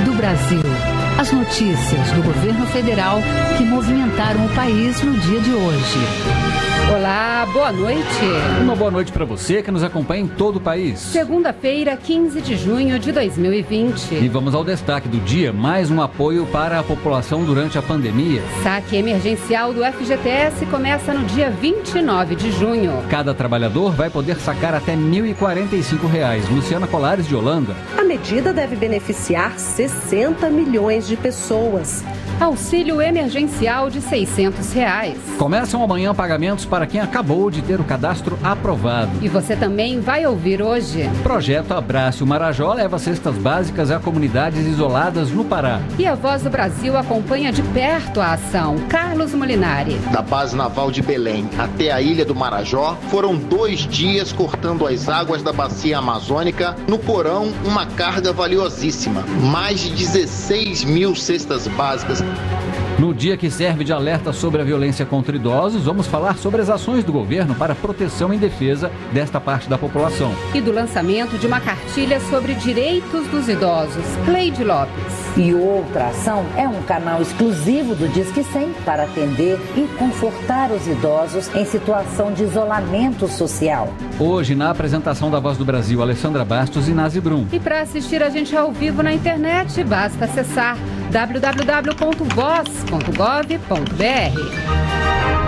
Do Brasil. As notícias do governo federal que movimentaram o país no dia de hoje. Olá, boa noite. Uma boa noite para você que nos acompanha em todo o país. Segunda-feira, 15 de junho de 2020. E vamos ao destaque do dia: mais um apoio para a população durante a pandemia. Saque emergencial do FGTS começa no dia 29 de junho. Cada trabalhador vai poder sacar até 1.045 reais. Luciana Colares de Holanda. A medida deve beneficiar 60 milhões de pessoas. Auxílio emergencial de 600 reais. Começam amanhã pagamentos para quem acabou de ter o cadastro aprovado. E você também vai ouvir hoje. Projeto Abraço Marajó leva cestas básicas a comunidades isoladas no Pará. E a Voz do Brasil acompanha de perto a ação. Carlos Molinari. Da base naval de Belém até a ilha do Marajó, foram dois dias cortando as águas da bacia amazônica. No porão, uma carga valiosíssima. Mais de 16 mil cestas básicas no dia que serve de alerta sobre a violência contra idosos, vamos falar sobre as ações do governo para proteção e defesa desta parte da população. E do lançamento de uma cartilha sobre direitos dos idosos. Cleide Lopes. E outra ação é um canal exclusivo do Disque 100 para atender e confortar os idosos em situação de isolamento social. Hoje, na apresentação da Voz do Brasil, Alessandra Bastos e Nazi Brum. E para assistir a gente ao vivo na internet, basta acessar www.voz.gov.br.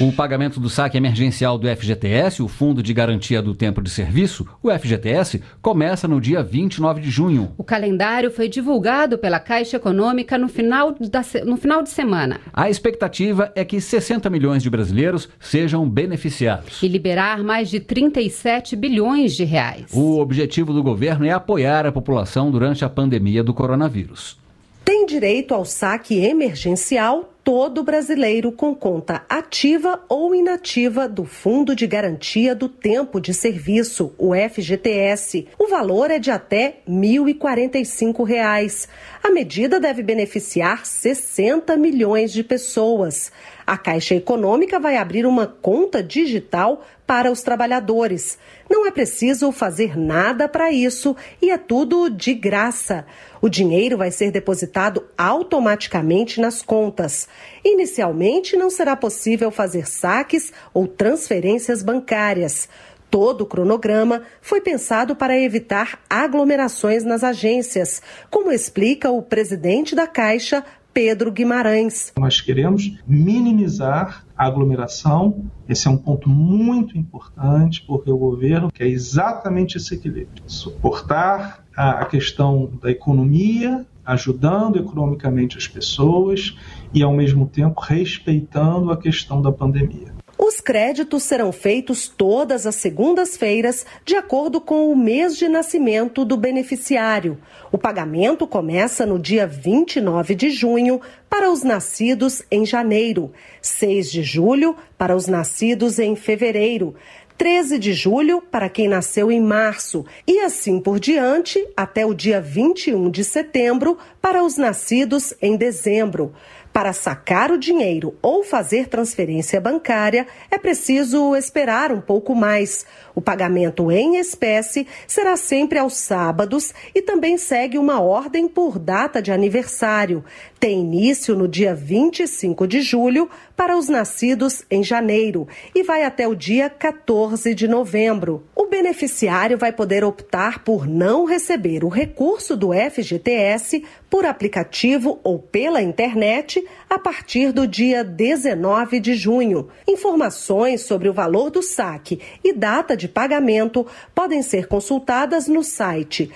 O pagamento do saque emergencial do FGTS, o Fundo de Garantia do Tempo de Serviço, o FGTS, começa no dia 29 de junho. O calendário foi divulgado pela Caixa Econômica no final, da, no final de semana. A expectativa é que 60 milhões de brasileiros sejam beneficiados. E liberar mais de 37 bilhões de reais. O objetivo do governo é apoiar a população durante a pandemia do coronavírus. Tem direito ao saque emergencial todo brasileiro com conta ativa ou inativa do Fundo de Garantia do Tempo de Serviço, o FGTS. O valor é de até R$ 1.045. A medida deve beneficiar 60 milhões de pessoas. A Caixa Econômica vai abrir uma conta digital para os trabalhadores. Não é preciso fazer nada para isso e é tudo de graça. O dinheiro vai ser depositado automaticamente nas contas. Inicialmente, não será possível fazer saques ou transferências bancárias. Todo o cronograma foi pensado para evitar aglomerações nas agências, como explica o presidente da Caixa, Pedro Guimarães. Nós queremos minimizar a aglomeração. Esse é um ponto muito importante, porque o governo quer exatamente esse equilíbrio: suportar a questão da economia, ajudando economicamente as pessoas e, ao mesmo tempo, respeitando a questão da pandemia. Os créditos serão feitos todas as segundas-feiras, de acordo com o mês de nascimento do beneficiário. O pagamento começa no dia 29 de junho para os nascidos em janeiro, 6 de julho para os nascidos em fevereiro, 13 de julho para quem nasceu em março e assim por diante até o dia 21 de setembro para os nascidos em dezembro. Para sacar o dinheiro ou fazer transferência bancária, é preciso esperar um pouco mais. O pagamento em espécie será sempre aos sábados e também segue uma ordem por data de aniversário. Tem início no dia 25 de julho para os nascidos em janeiro e vai até o dia 14 de novembro. O beneficiário vai poder optar por não receber o recurso do FGTS por aplicativo ou pela internet a partir do dia 19 de junho. Informações sobre o valor do saque e data de pagamento podem ser consultadas no site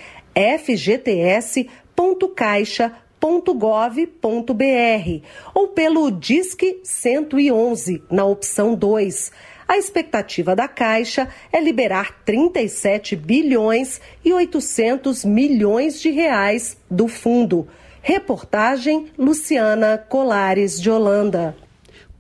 fgts.caixa.gov.br ou pelo Disque 111 na opção 2. A expectativa da Caixa é liberar 37 bilhões e 800 milhões de reais do fundo. Reportagem Luciana Colares de Holanda.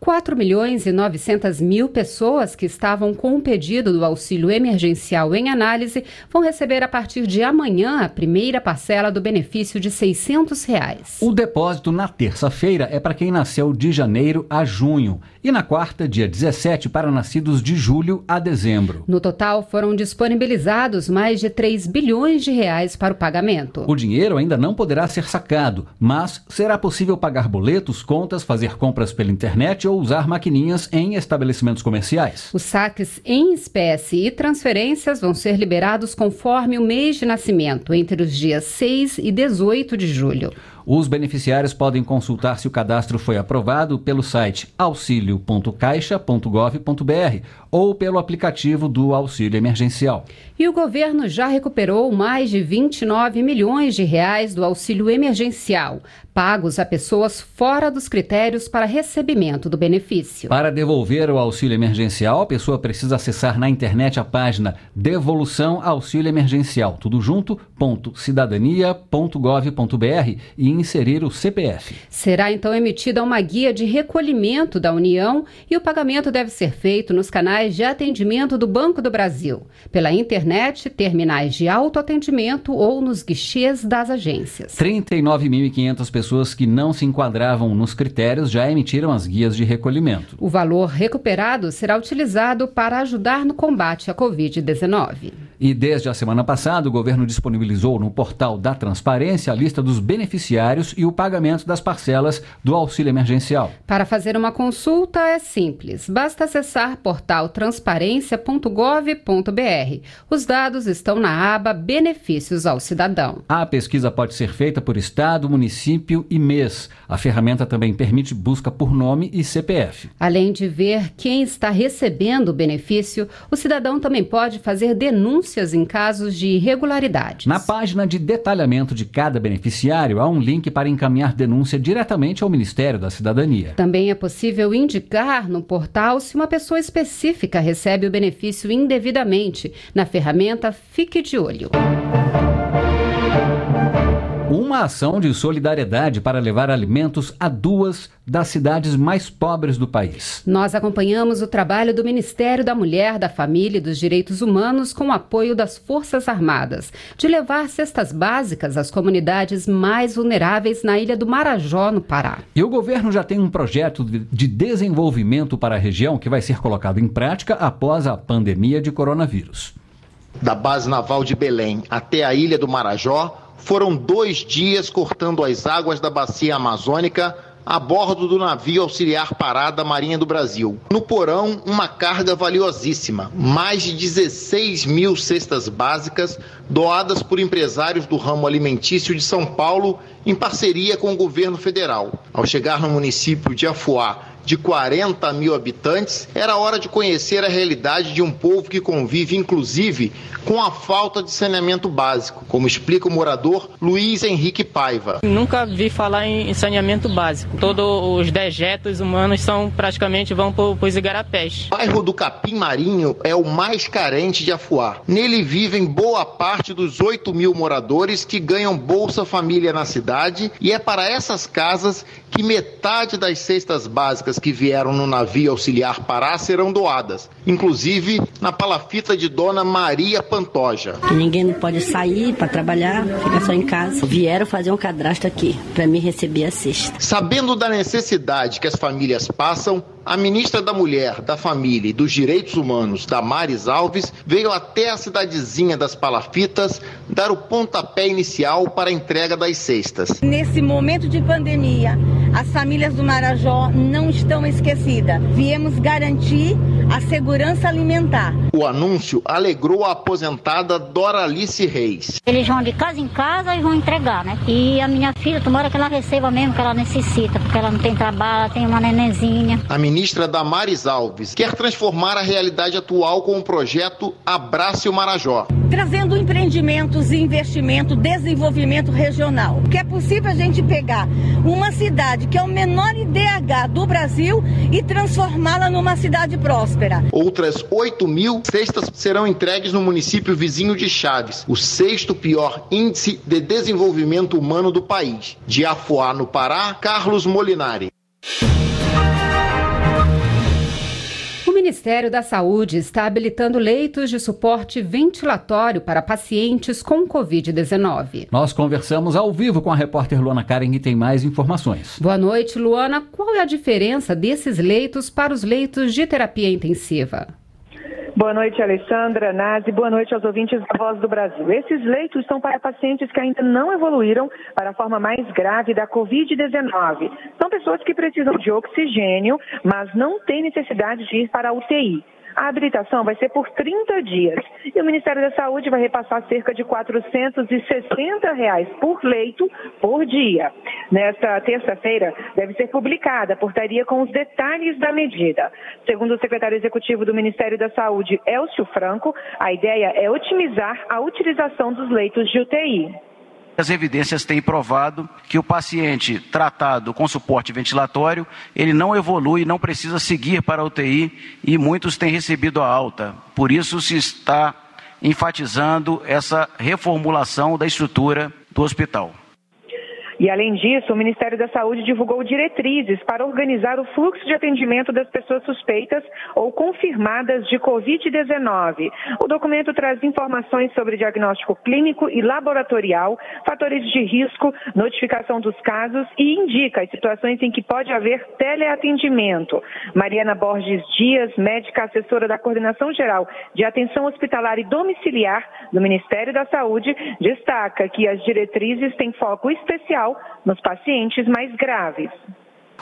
4 milhões e 900 mil pessoas que estavam com o pedido do auxílio emergencial em análise vão receber a partir de amanhã a primeira parcela do benefício de 600 reais. O depósito na terça-feira é para quem nasceu de janeiro a junho e na quarta, dia 17, para nascidos de julho a dezembro. No total, foram disponibilizados mais de 3 bilhões de reais para o pagamento. O dinheiro ainda não poderá ser sacado, mas será possível pagar boletos, contas, fazer compras pela internet ou usar maquininhas em estabelecimentos comerciais. Os saques em espécie e transferências vão ser liberados conforme o mês de nascimento, entre os dias 6 e 18 de julho. Os beneficiários podem consultar se o cadastro foi aprovado pelo site auxilio.caixa.gov.br ou pelo aplicativo do auxílio emergencial. E o governo já recuperou mais de 29 milhões de reais do auxílio emergencial, pagos a pessoas fora dos critérios para recebimento do benefício. Para devolver o auxílio emergencial, a pessoa precisa acessar na internet a página Devolução Auxílio Emergencial, tudo junto, ponto, cidadania.gov.br e inserir o CPF. Será então emitida uma guia de recolhimento da União e o pagamento deve ser feito nos canais de atendimento do Banco do Brasil, pela internet, terminais de autoatendimento ou nos guichês das agências. 39.500 pessoas que não se enquadravam nos critérios já emitiram as guias de recolhimento. O valor recuperado será utilizado para ajudar no combate à Covid-19. E desde a semana passada, o governo disponibilizou no portal da Transparência a lista dos beneficiários e o pagamento das parcelas do auxílio emergencial. Para fazer uma consulta é simples, basta acessar portal transparência.gov.br. Os dados estão na aba Benefícios ao Cidadão. A pesquisa pode ser feita por estado, município e mês. A ferramenta também permite busca por nome e CPF. Além de ver quem está recebendo o benefício, o cidadão também pode fazer denúncias em casos de irregularidades. Na página de detalhamento de cada beneficiário, há um link para encaminhar denúncia diretamente ao Ministério da Cidadania. Também é possível indicar no portal se uma pessoa específica recebe o benefício indevidamente. Na ferramenta Fique de Olho. Uma ação de solidariedade para levar alimentos a duas das cidades mais pobres do país. Nós acompanhamos o trabalho do Ministério da Mulher, da Família e dos Direitos Humanos com o apoio das Forças Armadas, de levar cestas básicas às comunidades mais vulneráveis na ilha do Marajó, no Pará. E o governo já tem um projeto de desenvolvimento para a região que vai ser colocado em prática após a pandemia de coronavírus. Da base naval de Belém até a ilha do Marajó, foram dois dias cortando as águas da bacia amazônica a bordo do navio auxiliar Parada Marinha do Brasil. No porão, uma carga valiosíssima, mais de 16 mil cestas básicas doadas por empresários do ramo alimentício de São Paulo em parceria com o governo federal. Ao chegar no município de Afuá, de 40 mil habitantes, era hora de conhecer a realidade de um povo que convive, inclusive, com a falta de saneamento básico, como explica o morador Luiz Henrique Paiva. Nunca vi falar em saneamento básico. Todos os dejetos humanos são praticamente vão para os igarapés. O bairro do Capim Marinho é o mais carente de Afuá. Nele vivem boa parte dos 8 mil moradores que ganham Bolsa Família na cidade e é para essas casas que metade das cestas básicas que vieram no navio auxiliar Pará serão doadas, inclusive na palafita de Dona Maria Pantoja. Ninguém não pode sair para trabalhar, fica só em casa. Vieram fazer um cadastro aqui para me receber a cesta. Sabendo da necessidade que as famílias passam, a ministra da Mulher, da Família e dos Direitos Humanos, Damares Alves, veio até a cidadezinha das Palafitas dar o pontapé inicial para a entrega das cestas. Nesse momento de pandemia, as famílias do Marajó não estão esquecidas. Viemos garantir a segurança alimentar. O anúncio alegrou a aposentada Doralice Reis. Eles vão de casa em casa e vão entregar, né? E a minha filha, tomara que ela receba mesmo que ela necessita, porque ela não tem trabalho, ela tem uma nenenzinha. A ministra Damares Alves quer transformar a realidade atual com o projeto Abrace o Marajó. Trazendo empreendimentos, investimento, desenvolvimento regional. Que é possível a gente pegar uma cidade que é o menor IDH do Brasil e transformá-la numa cidade próspera. Outras 8 mil cestas serão entregues no município vizinho de Chaves, o sexto pior índice de desenvolvimento humano do país. De Afuá, no Pará, Carlos Molinari. Ministério da Saúde está habilitando leitos de suporte ventilatório para pacientes com Covid-19. Nós conversamos ao vivo com a repórter Luana Karen e tem mais informações. Boa noite, Luana. Qual é a diferença desses leitos para os leitos de terapia intensiva? Boa noite, Alessandra, Nazi. Boa noite aos ouvintes da Voz do Brasil. Esses leitos são para pacientes que ainda não evoluíram para a forma mais grave da Covid-19. São pessoas que precisam de oxigênio, mas não têm necessidade de ir para a UTI. A habilitação vai ser por 30 dias e o Ministério da Saúde vai repassar cerca de 460 reais por leito por dia. Nesta terça-feira deve ser publicada a portaria com os detalhes da medida. Segundo o secretário executivo do Ministério da Saúde, Elcio Franco, a ideia é otimizar a utilização dos leitos de UTI. As evidências têm provado que o paciente tratado com suporte ventilatório, ele não evolui, não precisa seguir para a UTI e muitos têm recebido a alta. Por isso se está enfatizando essa reformulação da estrutura do hospital. E, além disso, o Ministério da Saúde divulgou diretrizes para organizar o fluxo de atendimento das pessoas suspeitas ou confirmadas de Covid-19. O documento traz informações sobre diagnóstico clínico e laboratorial, fatores de risco, notificação dos casos e indica as situações em que pode haver teleatendimento. Mariana Borges Dias, médica assessora da Coordenação Geral de Atenção Hospitalar e Domiciliar do Ministério da Saúde, destaca que as diretrizes têm foco especial nos pacientes mais graves.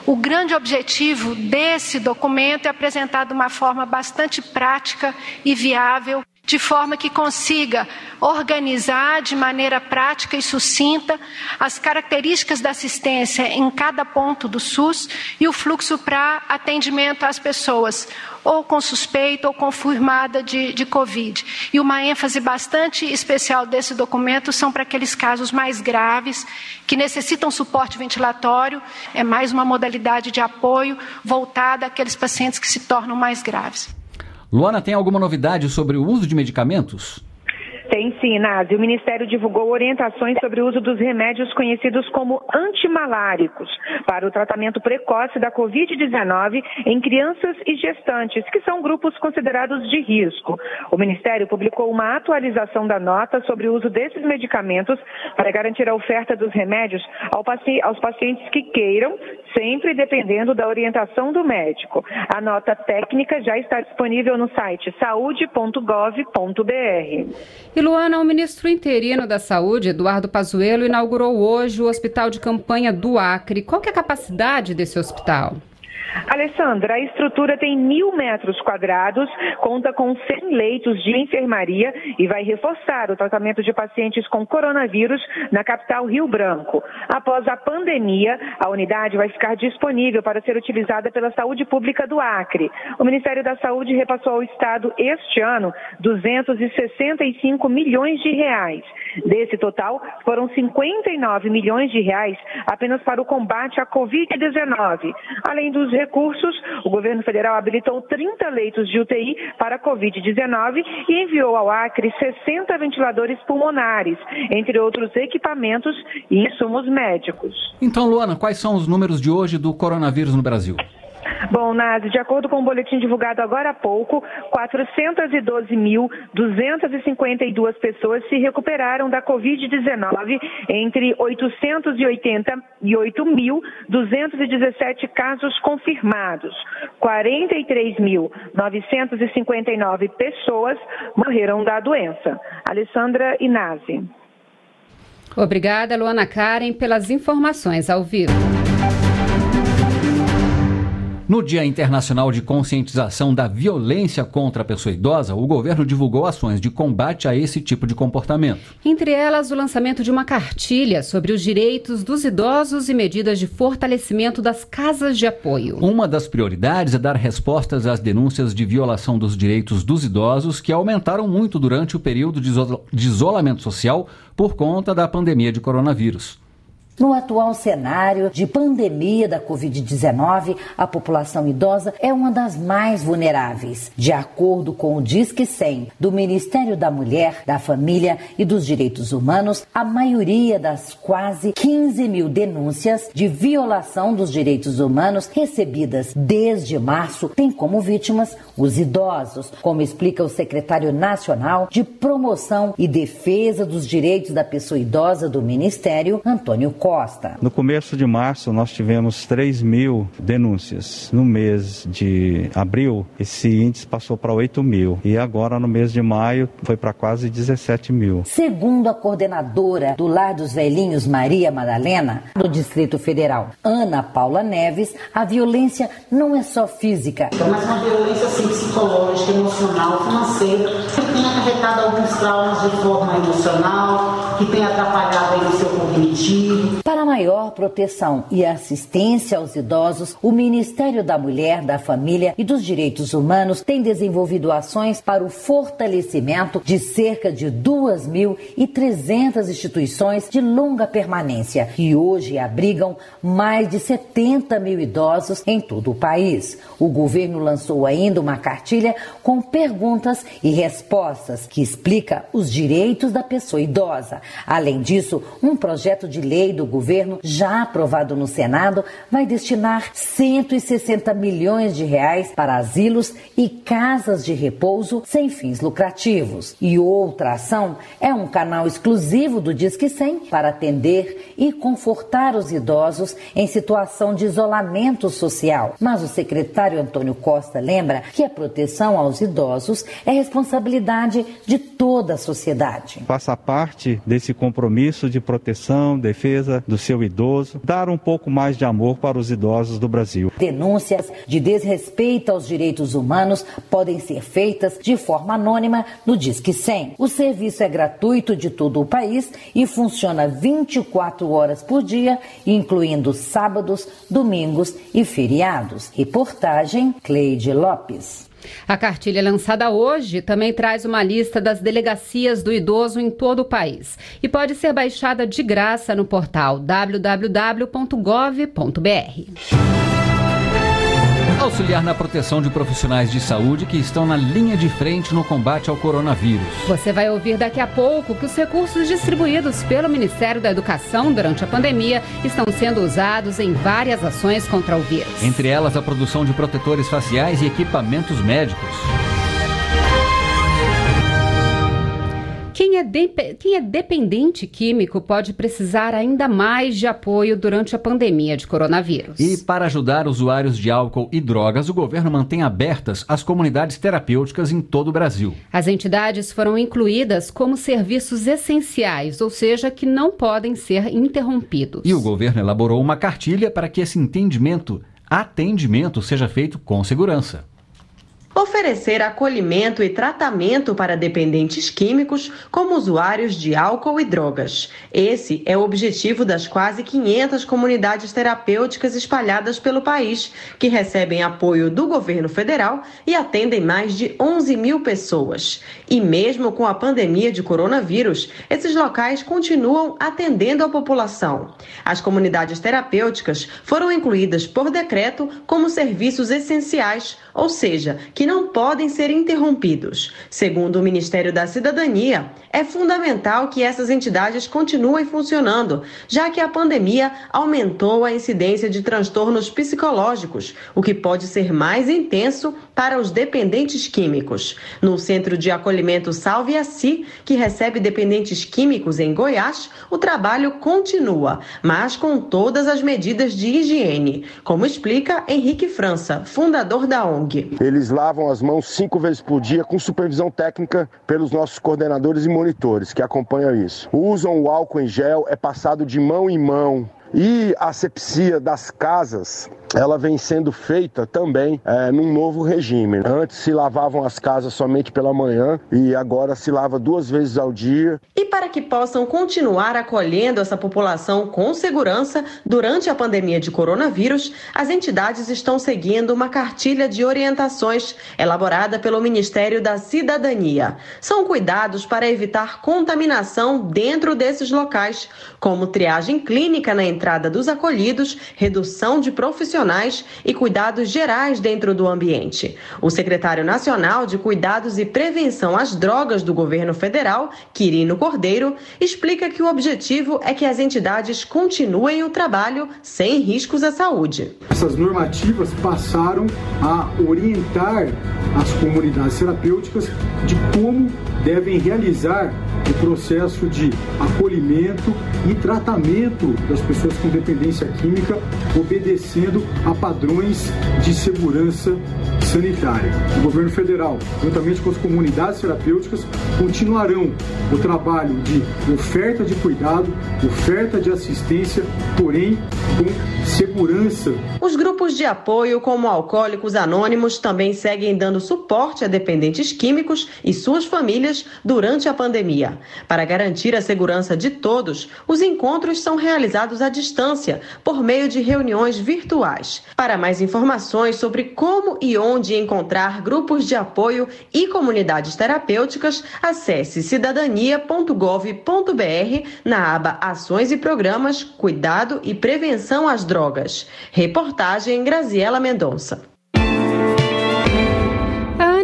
O grande objetivo desse documento é apresentar de uma forma bastante prática e viável de forma que consiga organizar de maneira prática e sucinta as características da assistência em cada ponto do SUS e o fluxo para atendimento às pessoas, ou com suspeita ou confirmada de, de Covid. E uma ênfase bastante especial desse documento são para aqueles casos mais graves, que necessitam suporte ventilatório, é mais uma modalidade de apoio voltada àqueles pacientes que se tornam mais graves. Luana, tem alguma novidade sobre o uso de medicamentos? Tem sim, Nazi. O Ministério divulgou orientações sobre o uso dos remédios conhecidos como antimaláricos para o tratamento precoce da Covid-19 em crianças e gestantes, que são grupos considerados de risco. O Ministério publicou uma atualização da nota sobre o uso desses medicamentos para garantir a oferta dos remédios aos pacientes que queiram, sempre dependendo da orientação do médico. A nota técnica já está disponível no site saúde.gov.br. E Luana, o ministro interino da Saúde, Eduardo Pazuello, inaugurou hoje o Hospital de Campanha do Acre. Qual é a capacidade desse hospital? Alessandra, a estrutura tem mil metros quadrados, conta com 100 leitos de enfermaria e vai reforçar o tratamento de pacientes com coronavírus na capital Rio Branco. Após a pandemia, a unidade vai ficar disponível para ser utilizada pela saúde pública do Acre. O Ministério da Saúde repassou ao Estado este ano 265 milhões de reais. Desse total, foram 59 milhões de reais apenas para o combate à Covid-19. Além dos recursos, o governo federal habilitou 30 leitos de UTI para a Covid-19 e enviou ao Acre 60 ventiladores pulmonares, entre outros equipamentos e insumos médicos. Então, Luana, quais são os números de hoje do coronavírus no Brasil? Bom, Nazi, de acordo com o um boletim divulgado agora há pouco, 412.252 pessoas se recuperaram da Covid-19 entre 888.217 casos confirmados. 43.959 pessoas morreram da doença. Alessandra Inazi. Obrigada, Luana Karen, pelas informações ao vivo. No Dia Internacional de Conscientização da Violência contra a Pessoa Idosa, o governo divulgou ações de combate a esse tipo de comportamento. Entre elas, o lançamento de uma cartilha sobre os direitos dos idosos e medidas de fortalecimento das casas de apoio. Uma das prioridades é dar respostas às denúncias de violação dos direitos dos idosos, que aumentaram muito durante o período de isolamento social por conta da pandemia de coronavírus. No atual cenário de pandemia da Covid-19, a população idosa é uma das mais vulneráveis. De acordo com o Disque 100 do Ministério da Mulher, da Família e dos Direitos Humanos, a maioria das quase 15 mil denúncias de violação dos direitos humanos recebidas desde março tem como vítimas os idosos, como explica o secretário nacional de Promoção e Defesa dos Direitos da Pessoa Idosa do Ministério, Antônio Costa. No começo de março, nós tivemos 3 mil denúncias. No mês de abril, esse índice passou para 8 mil. E agora, no mês de maio, foi para quase 17 mil. Segundo a coordenadora do Lar dos Velhinhos, Maria Madalena, do Distrito Federal, Ana Paula Neves, a violência não é só física. Mas uma violência assim, psicológica, emocional, financeira, que tem acarretado alguns traumas de forma emocional, que tem atrapalhado o seu cognitivo. Para maior proteção e assistência aos idosos, o Ministério da Mulher, da Família e dos Direitos Humanos tem desenvolvido ações para o fortalecimento de cerca de 2.300 instituições de longa permanência, que hoje abrigam mais de 70 mil idosos em todo o país. O governo lançou ainda uma cartilha com perguntas e respostas que explica os direitos da pessoa idosa. Além disso, um projeto de lei do governo já aprovado no Senado vai destinar 160 milhões de reais para asilos e casas de repouso sem fins lucrativos. E outra ação é um canal exclusivo do Disque 100 para atender e confortar os idosos em situação de isolamento social. Mas o secretário Antônio Costa lembra que a proteção aos idosos é responsabilidade de toda a sociedade. Faça parte desse compromisso de proteção, defesa do seu idoso, dar um pouco mais de amor para os idosos do Brasil. Denúncias de desrespeito aos direitos humanos podem ser feitas de forma anônima no Disque 100. O serviço é gratuito de todo o país e funciona 24 horas por dia, incluindo sábados, domingos e feriados. Reportagem Cleide Lopes. A cartilha lançada hoje também traz uma lista das delegacias do idoso em todo o país e pode ser baixada de graça no portal www.gov.br. Auxiliar na proteção de profissionais de saúde que estão na linha de frente no combate ao coronavírus. Você vai ouvir daqui a pouco que os recursos distribuídos pelo Ministério da Educação durante a pandemia estão sendo usados em várias ações contra o vírus. Entre elas, a produção de protetores faciais e equipamentos médicos. Quem é, de, quem é dependente químico pode precisar ainda mais de apoio durante a pandemia de coronavírus. E para ajudar usuários de álcool e drogas, o governo mantém abertas as comunidades terapêuticas em todo o Brasil. As entidades foram incluídas como serviços essenciais, ou seja, que não podem ser interrompidos. E o governo elaborou uma cartilha para que esse entendimento, atendimento, seja feito com segurança. Oferecer acolhimento e tratamento para dependentes químicos como usuários de álcool e drogas. Esse é o objetivo das quase 500 comunidades terapêuticas espalhadas pelo país, que recebem apoio do governo federal e atendem mais de 11 mil pessoas. E mesmo com a pandemia de coronavírus, esses locais continuam atendendo a população. As comunidades terapêuticas foram incluídas por decreto como serviços essenciais, ou seja, que não podem ser interrompidos. Segundo o Ministério da Cidadania, é fundamental que essas entidades continuem funcionando, já que a pandemia aumentou a incidência de transtornos psicológicos, o que pode ser mais intenso para os dependentes químicos. No Centro de Acolhimento Salve a Si, que recebe dependentes químicos em Goiás, o trabalho continua, mas com todas as medidas de higiene, como explica Henrique França, fundador da ONG. Eles lavam as mãos cinco vezes por dia com supervisão técnica pelos nossos coordenadores e monitores que acompanham isso. Usam o álcool em gel, é passado de mão em mão. E a asepsia das casas ela vem sendo feita também é, num novo regime. Antes se lavavam as casas somente pela manhã e agora se lava duas vezes ao dia. E para que possam continuar acolhendo essa população com segurança durante a pandemia de coronavírus, as entidades estão seguindo uma cartilha de orientações elaborada pelo Ministério da Cidadania. São cuidados para evitar contaminação dentro desses locais, como triagem clínica na entrada dos acolhidos, redução de profissionais e cuidados gerais dentro do ambiente. O secretário nacional de Cuidados e Prevenção às Drogas do governo federal, Quirino Cordeiro, explica que o objetivo é que as entidades continuem o trabalho sem riscos à saúde. Essas normativas passaram a orientar as comunidades terapêuticas de como devem realizar o processo de acolhimento e tratamento das pessoas com dependência química, obedecendo a padrões de segurança sanitária. O governo federal, juntamente com as comunidades terapêuticas, continuarão o trabalho de oferta de cuidado, oferta de assistência, porém com segurança. Os grupos de apoio, como Alcoólicos Anônimos, também seguem dando suporte a dependentes químicos e suas famílias durante a pandemia. Para garantir a segurança de todos, os encontros são realizados à distância, por meio de reuniões virtuais. Para mais informações sobre como e onde encontrar grupos de apoio e comunidades terapêuticas, acesse cidadania.gov.br na aba Ações e Programas, Cuidado e Prevenção às Drogas. Reportagem Graziela Mendonça.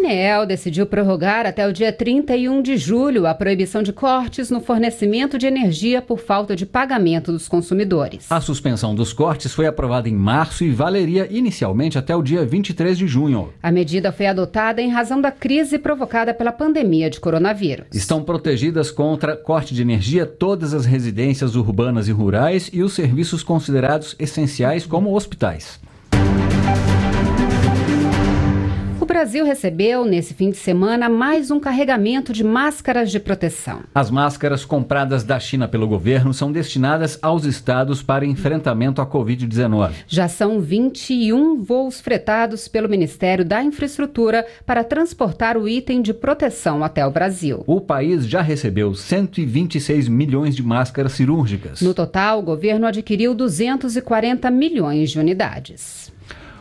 ANEEL decidiu prorrogar até o dia 31 de julho a proibição de cortes no fornecimento de energia por falta de pagamento dos consumidores. A suspensão dos cortes foi aprovada em março e valeria inicialmente até o dia 23 de junho. A medida foi adotada em razão da crise provocada pela pandemia de coronavírus. Estão protegidas contra corte de energia todas as residências urbanas e rurais e os serviços considerados essenciais, como hospitais. Brasil recebeu, nesse fim de semana, mais um carregamento de máscaras de proteção. As máscaras compradas da China pelo governo são destinadas aos estados para enfrentamento à Covid-19. Já são 21 voos fretados pelo Ministério da Infraestrutura para transportar o item de proteção até o Brasil. O país já recebeu 126 milhões de máscaras cirúrgicas. No total, o governo adquiriu 240 milhões de unidades.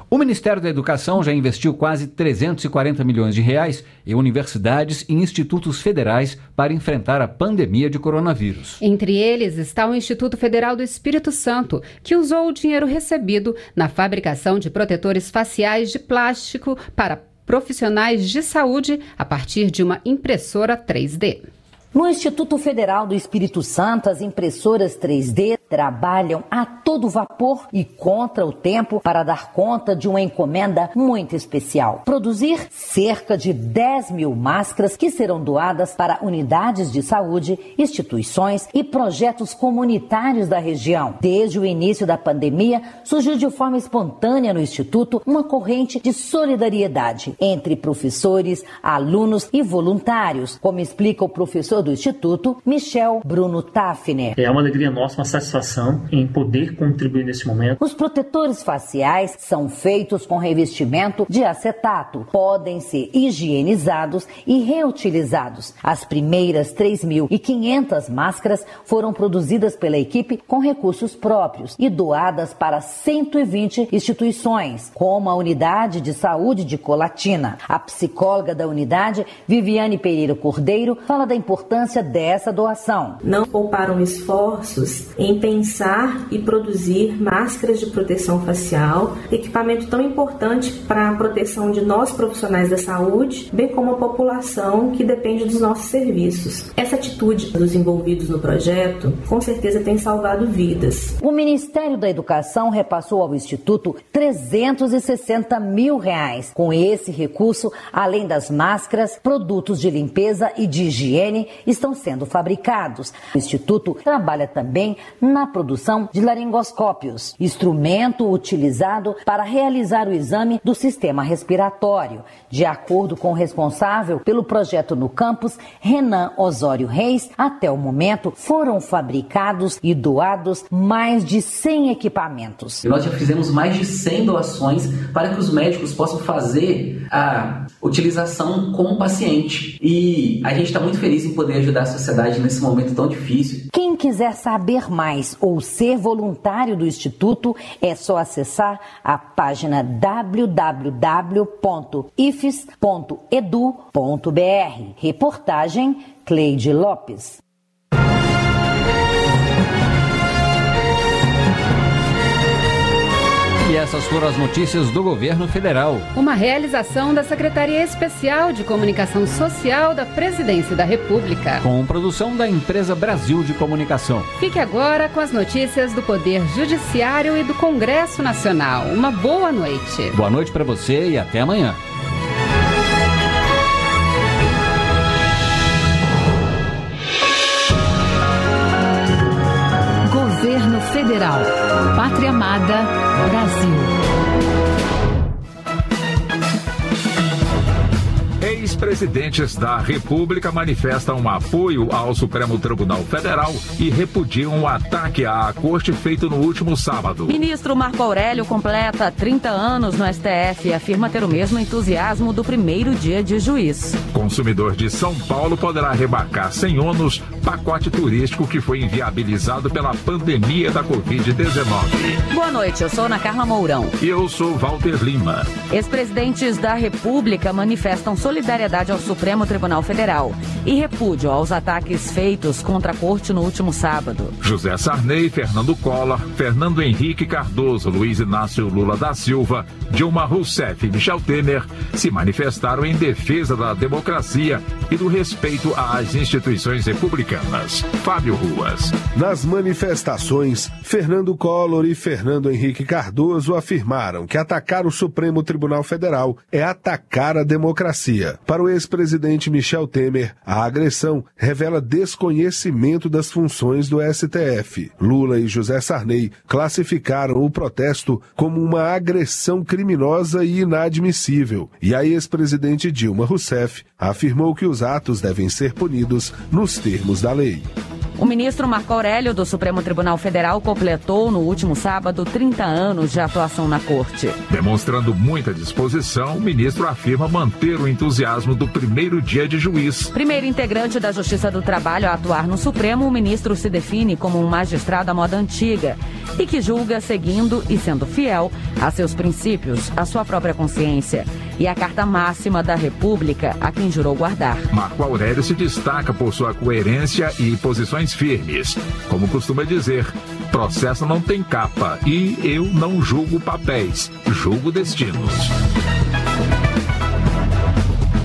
O Ministério da Educação já investiu quase 340 milhões de reais em universidades e institutos federais para enfrentar a pandemia de coronavírus. Entre eles está o Instituto Federal do Espírito Santo, que usou o dinheiro recebido na fabricação de protetores faciais de plástico para profissionais de saúde a partir de uma impressora 3D. No Instituto Federal do Espírito Santo, as impressoras 3D trabalham a todo vapor e contra o tempo para dar conta de uma encomenda muito especial. Produzir cerca de 10 mil máscaras que serão doadas para unidades de saúde, instituições e projetos comunitários da região. Desde o início da pandemia, surgiu de forma espontânea no Instituto uma corrente de solidariedade entre professores, alunos e voluntários, como explica o professor do Instituto, Michel Bruno Tafner. É uma alegria nossa, uma satisfação em poder contribuir nesse momento. Os protetores faciais são feitos com revestimento de acetato, podem ser higienizados e reutilizados. As primeiras 3.500 máscaras foram produzidas pela equipe com recursos próprios e doadas para 120 instituições, como a Unidade de Saúde de Colatina. A psicóloga da unidade, Viviane Pereira Cordeiro, fala da importância dessa doação. Não pouparam esforços em pensar e produzir máscaras de proteção facial, equipamento tão importante para a proteção de nós profissionais da saúde, bem como a população que depende dos nossos serviços. Essa atitude dos envolvidos no projeto, com certeza tem salvado vidas. O Ministério da Educação repassou ao Instituto 360 mil reais. Com esse recurso, além das máscaras, produtos de limpeza e de higiene, estão sendo fabricados. O Instituto trabalha também na produção de laringoscópios, instrumento utilizado para realizar o exame do sistema respiratório. De acordo com o responsável pelo projeto no campus, Renan Osório Reis, até o momento foram fabricados e doados mais de 100 equipamentos. Nós já fizemos mais de 100 doações para que os médicos possam fazer a utilização com o paciente. E a gente está muito feliz em poder ajudar a sociedade nesse momento tão difícil. Quem quiser saber mais ou ser voluntário do Instituto, é só acessar a página www.ifes.edu.br. Reportagem Cleide Lopes. E essas foram as notícias do governo federal. Uma realização da Secretaria Especial de Comunicação Social da Presidência da República. Com produção da empresa Brasil de Comunicação. Fique agora com as notícias do Poder Judiciário e do Congresso Nacional. Uma boa noite. Boa noite para você e até amanhã. Governo Federal. Pátria Amada, Brasil. Ex-presidentes da República manifestam apoio ao Supremo Tribunal Federal e repudiam o ataque à corte feito no último sábado. Ministro Marco Aurélio completa 30 anos no STF e afirma ter o mesmo entusiasmo do primeiro dia de juiz. Consumidor de São Paulo poderá rebarcar sem ônus pacote turístico que foi inviabilizado pela pandemia da Covid-19. Boa noite, eu sou Ana Carla Mourão. E eu sou Walter Lima. Ex-presidentes da República manifestam solidariedade ao Supremo Tribunal Federal e repúdio aos ataques feitos contra a corte no último sábado. José Sarney, Fernando Collor, Fernando Henrique Cardoso, Luiz Inácio Lula da Silva, Dilma Rousseff e Michel Temer se manifestaram em defesa da democracia e do respeito às instituições republicanas. Fábio Ruas. Nas manifestações, Fernando Collor e Fernando Henrique Cardoso afirmaram que atacar o Supremo Tribunal Federal é atacar a democracia. Para o ex-presidente Michel Temer, a agressão revela desconhecimento das funções do STF. Lula e José Sarney classificaram o protesto como uma agressão criminosa e inadmissível. E a ex-presidente Dilma Rousseff afirmou que os atos devem ser punidos nos termos da lei. O ministro Marco Aurélio do Supremo Tribunal Federal completou no último sábado 30 anos de atuação na corte. Demonstrando muita disposição, o ministro afirma manter o entusiasmo do primeiro dia de juiz. Primeiro integrante da Justiça do Trabalho a atuar no Supremo, o ministro se define como um magistrado à moda antiga e que julga seguindo e sendo fiel a seus princípios, a sua própria consciência e a carta máxima da República a quem jurou guardar. Marco Aurélio se destaca por sua coerência e posições firmes. Como costuma dizer, processo não tem capa e eu não julgo papéis, julgo destinos.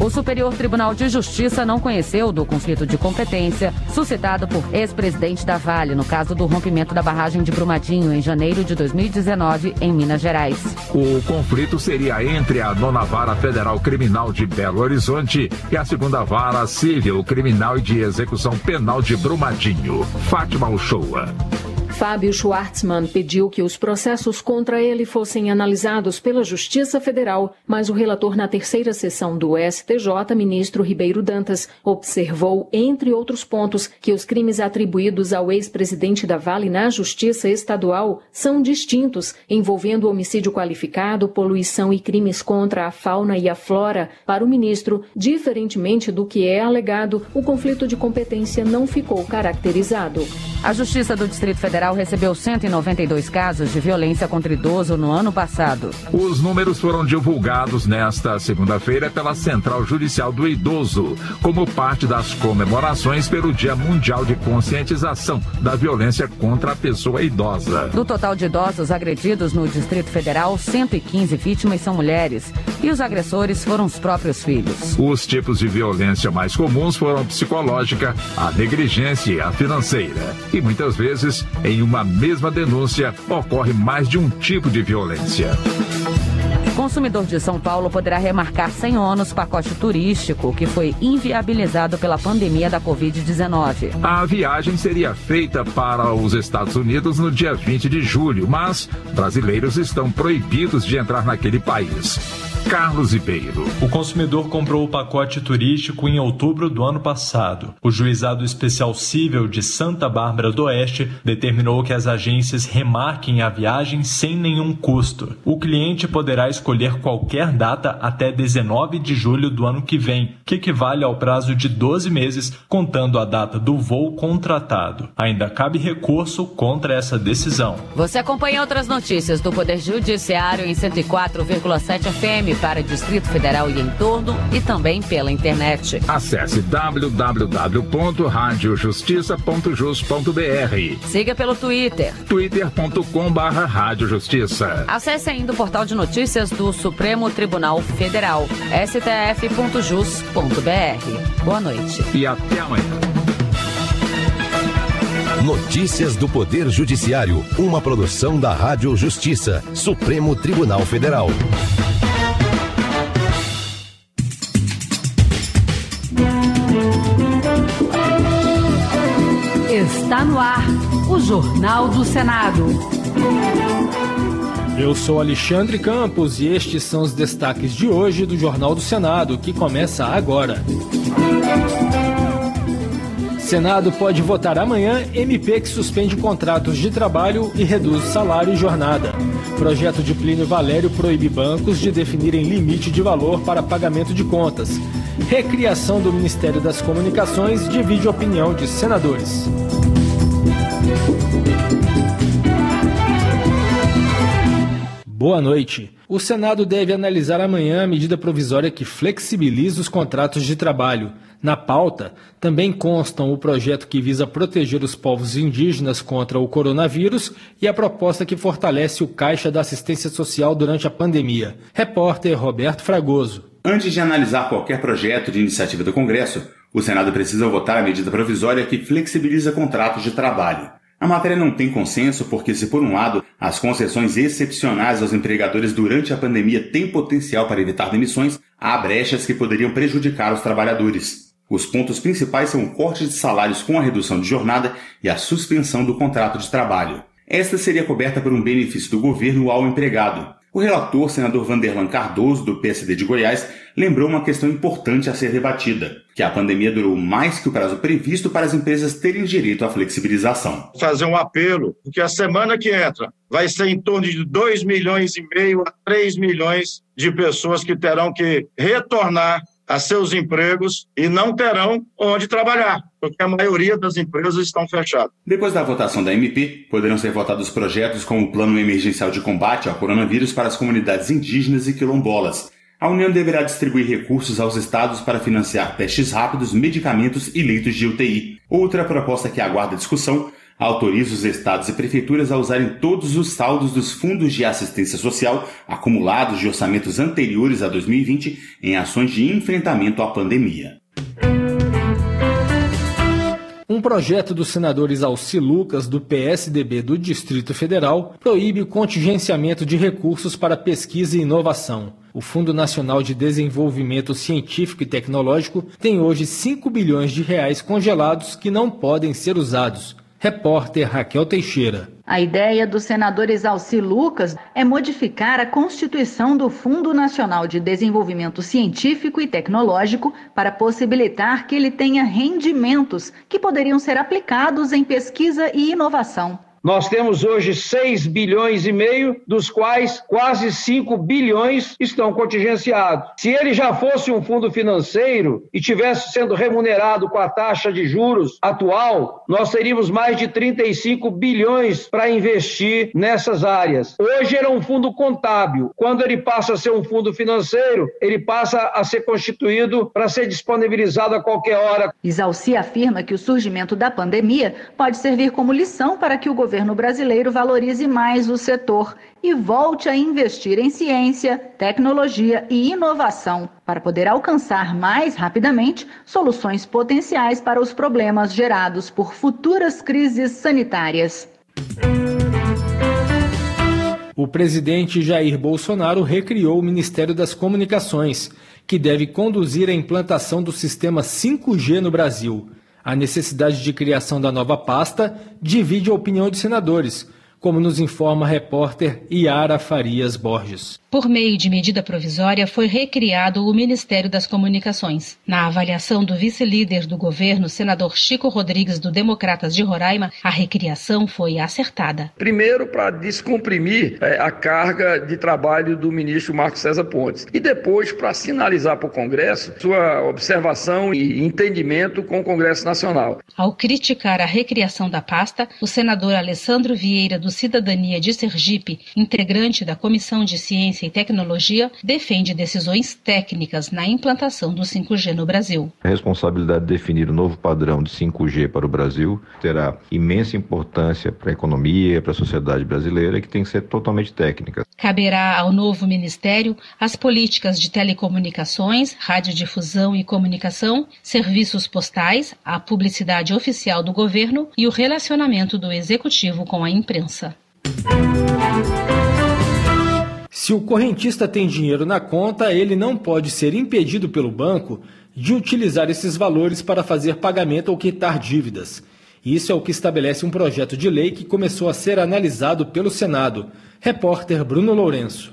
O Superior Tribunal de Justiça não conheceu do conflito de competência suscitado por ex-presidente da Vale no caso do rompimento da barragem de Brumadinho em janeiro de 2019 em Minas Gerais. O conflito seria entre a nona vara federal criminal de Belo Horizonte e a segunda vara civil criminal e de execução penal de Brumadinho. Fátima Uchoa. Fábio Schwartzman pediu que os processos contra ele fossem analisados pela Justiça Federal, mas o relator na terceira sessão do STJ, ministro Ribeiro Dantas, observou, entre outros pontos, que os crimes atribuídos ao ex-presidente da Vale na Justiça Estadual são distintos, envolvendo homicídio qualificado, poluição e crimes contra a fauna e a flora. Para o ministro, diferentemente do que é alegado, o conflito de competência não ficou caracterizado. A Justiça do Distrito Federal recebeu 192 casos de violência contra idoso no ano passado. Os números foram divulgados nesta segunda-feira pela Central Judicial do Idoso, como parte das comemorações pelo Dia Mundial de Conscientização da Violência contra a Pessoa Idosa. Do total de idosos agredidos no Distrito Federal, 115 vítimas são mulheres e os agressores foram os próprios filhos. Os tipos de violência mais comuns foram a psicológica, a negligência e a financeira. E muitas vezes, em uma mesma denúncia, ocorre mais de um tipo de violência. Consumidor de São Paulo poderá remarcar sem ônus pacote turístico que foi inviabilizado pela pandemia da Covid-19. A viagem seria feita para os Estados Unidos no dia 20 de julho, mas brasileiros estão proibidos de entrar naquele país. Carlos Ribeiro. O consumidor comprou o pacote turístico em outubro do ano passado. O Juizado Especial Cível de Santa Bárbara do Oeste determinou que as agências remarquem a viagem sem nenhum custo. O cliente poderá escolher qualquer data até 19 de julho do ano que vem, que equivale ao prazo de 12 meses, contando a data do voo contratado. Ainda cabe recurso contra essa decisão. Você acompanha outras notícias do Poder Judiciário em 104,7 FM para Distrito Federal e entorno e também pela internet. Acesse www.radiojustiça.jus.br. Siga pelo Twitter. twitter.com.br Justiça. Acesse ainda o portal de notícias do Supremo Tribunal Federal, stf.jus.br. Boa noite. E até amanhã. Notícias do Poder Judiciário, uma produção da Rádio Justiça, Supremo Tribunal Federal. Está no ar o Jornal do Senado. Eu sou Alexandre Campos e estes são os destaques de hoje do Jornal do Senado, que começa agora. Senado pode votar amanhã MP que suspende contratos de trabalho e reduz salário e jornada. Projeto de Plínio Valério proíbe bancos de definirem limite de valor para pagamento de contas. Recriação do Ministério das Comunicações divide opinião de senadores. Boa noite. O Senado deve analisar amanhã a medida provisória que flexibiliza os contratos de trabalho. Na pauta, também constam o projeto que visa proteger os povos indígenas contra o coronavírus e a proposta que fortalece o Caixa da Assistência Social durante a pandemia. Repórter Roberto Fragoso. Antes de analisar qualquer projeto de iniciativa do Congresso, o Senado precisa votar a medida provisória que flexibiliza contratos de trabalho. A matéria não tem consenso porque, se por um lado as concessões excepcionais aos empregadores durante a pandemia têm potencial para evitar demissões, há brechas que poderiam prejudicar os trabalhadores. Os pontos principais são o corte de salários com a redução de jornada e a suspensão do contrato de trabalho. Esta seria coberta por um benefício do governo ao empregado. O relator, senador Vanderlan Cardoso, do PSD de Goiás, lembrou uma questão importante a ser debatida, que a pandemia durou mais que o prazo previsto para as empresas terem direito à flexibilização. Fazer um apelo, porque a semana que entra vai ser em torno de 2 milhões e meio a 3 milhões de pessoas que terão que retornar a seus empregos e não terão onde trabalhar, porque a maioria das empresas estão fechadas. Depois da votação da MP, poderão ser votados projetos como o Plano Emergencial de Combate ao Coronavírus para as comunidades indígenas e quilombolas. A União deverá distribuir recursos aos estados para financiar testes rápidos, medicamentos e leitos de UTI. Outra proposta que aguarda discussão autoriza os estados e prefeituras a usarem todos os saldos dos fundos de assistência social acumulados de orçamentos anteriores a 2020 em ações de enfrentamento à pandemia. Um projeto dos senadores Alci Lucas, do PSDB do Distrito Federal, proíbe o contingenciamento de recursos para pesquisa e inovação. O Fundo Nacional de Desenvolvimento Científico e Tecnológico tem hoje 5 bilhões de reais congelados que não podem ser usados. Repórter Raquel Teixeira. A ideia dos senadores Alci Lucas é modificar a Constituição do Fundo Nacional de Desenvolvimento Científico e Tecnológico para possibilitar que ele tenha rendimentos que poderiam ser aplicados em pesquisa e inovação. Nós temos hoje 6 bilhões e meio, dos quais quase 5 bilhões estão contingenciados. Se ele já fosse um fundo financeiro e tivesse sendo remunerado com a taxa de juros atual, nós teríamos mais de 35 bilhões para investir nessas áreas. Hoje era um fundo contábil. Quando ele passa a ser um fundo financeiro, ele passa a ser constituído para ser disponibilizado a qualquer hora. Isalci afirma que o surgimento da pandemia pode servir como lição para que o governo governo brasileiro valorize mais o setor e volte a investir em ciência, tecnologia e inovação para poder alcançar mais rapidamente soluções potenciais para os problemas gerados por futuras crises sanitárias. O presidente Jair Bolsonaro recriou o Ministério das Comunicações, que deve conduzir a implantação do sistema 5G no Brasil. A necessidade de criação da nova pasta divide a opinião de senadores, como nos informa a repórter Iara Farias Borges. Por meio de medida provisória, foi recriado o Ministério das Comunicações. Na avaliação do vice-líder do governo, senador Chico Rodrigues, do Democratas de Roraima, a recriação foi acertada. Primeiro, para descomprimir é, a carga de trabalho do ministro Marcos César Pontes. E depois, para sinalizar para o Congresso sua observação e entendimento com o Congresso Nacional. Ao criticar a recriação da pasta, o senador Alessandro Vieira, do Cidadania de Sergipe, integrante da Comissão de Ciência e Tecnologia, defende decisões técnicas na implantação do 5G no Brasil. A responsabilidade de definir o novo padrão de 5G para o Brasil terá imensa importância para a economia, para a sociedade brasileira, que tem que ser totalmente técnica. Caberá ao novo ministério as políticas de telecomunicações, radiodifusão e comunicação, serviços postais, a publicidade oficial do governo e o relacionamento do executivo com a imprensa. Se o correntista tem dinheiro na conta, ele não pode ser impedido pelo banco de utilizar esses valores para fazer pagamento ou quitar dívidas. Isso é o que estabelece um projeto de lei que começou a ser analisado pelo Senado. Repórter Bruno Lourenço.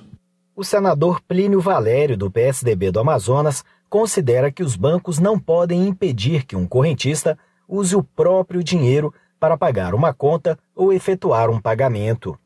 O senador Plínio Valério, do PSDB do Amazonas, considera que os bancos não podem impedir que um correntista use o próprio dinheiro para pagar uma conta ou efetuar um pagamento.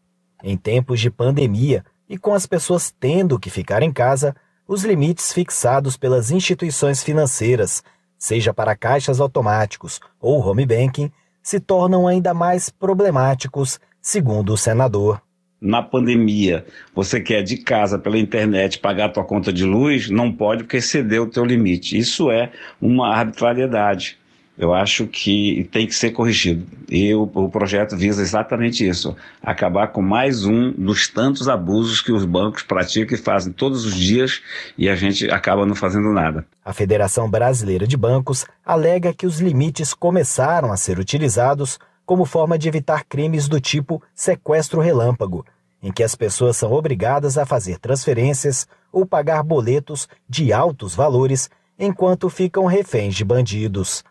Em tempos de pandemia, e com as pessoas tendo que ficar em casa, os limites fixados pelas instituições financeiras, seja para caixas automáticos ou home banking, se tornam ainda mais problemáticos, segundo o senador. Na pandemia, você quer de casa pela internet pagar a tua conta de luz, não pode porque excedeu o teu limite. Isso é uma arbitrariedade eu acho que tem que ser corrigido. E o, o, projeto visa exatamente isso: acabar com mais um dos tantos abusos que os bancos praticam e fazem todos os dias e a gente acaba não fazendo nada. A Federação Brasileira de Bancos alega que os limites começaram a ser utilizados como forma de evitar crimes do tipo sequestro relâmpago, em que as pessoas são obrigadas a fazer transferências ou pagar boletos de altos valores enquanto ficam reféns de bandidos.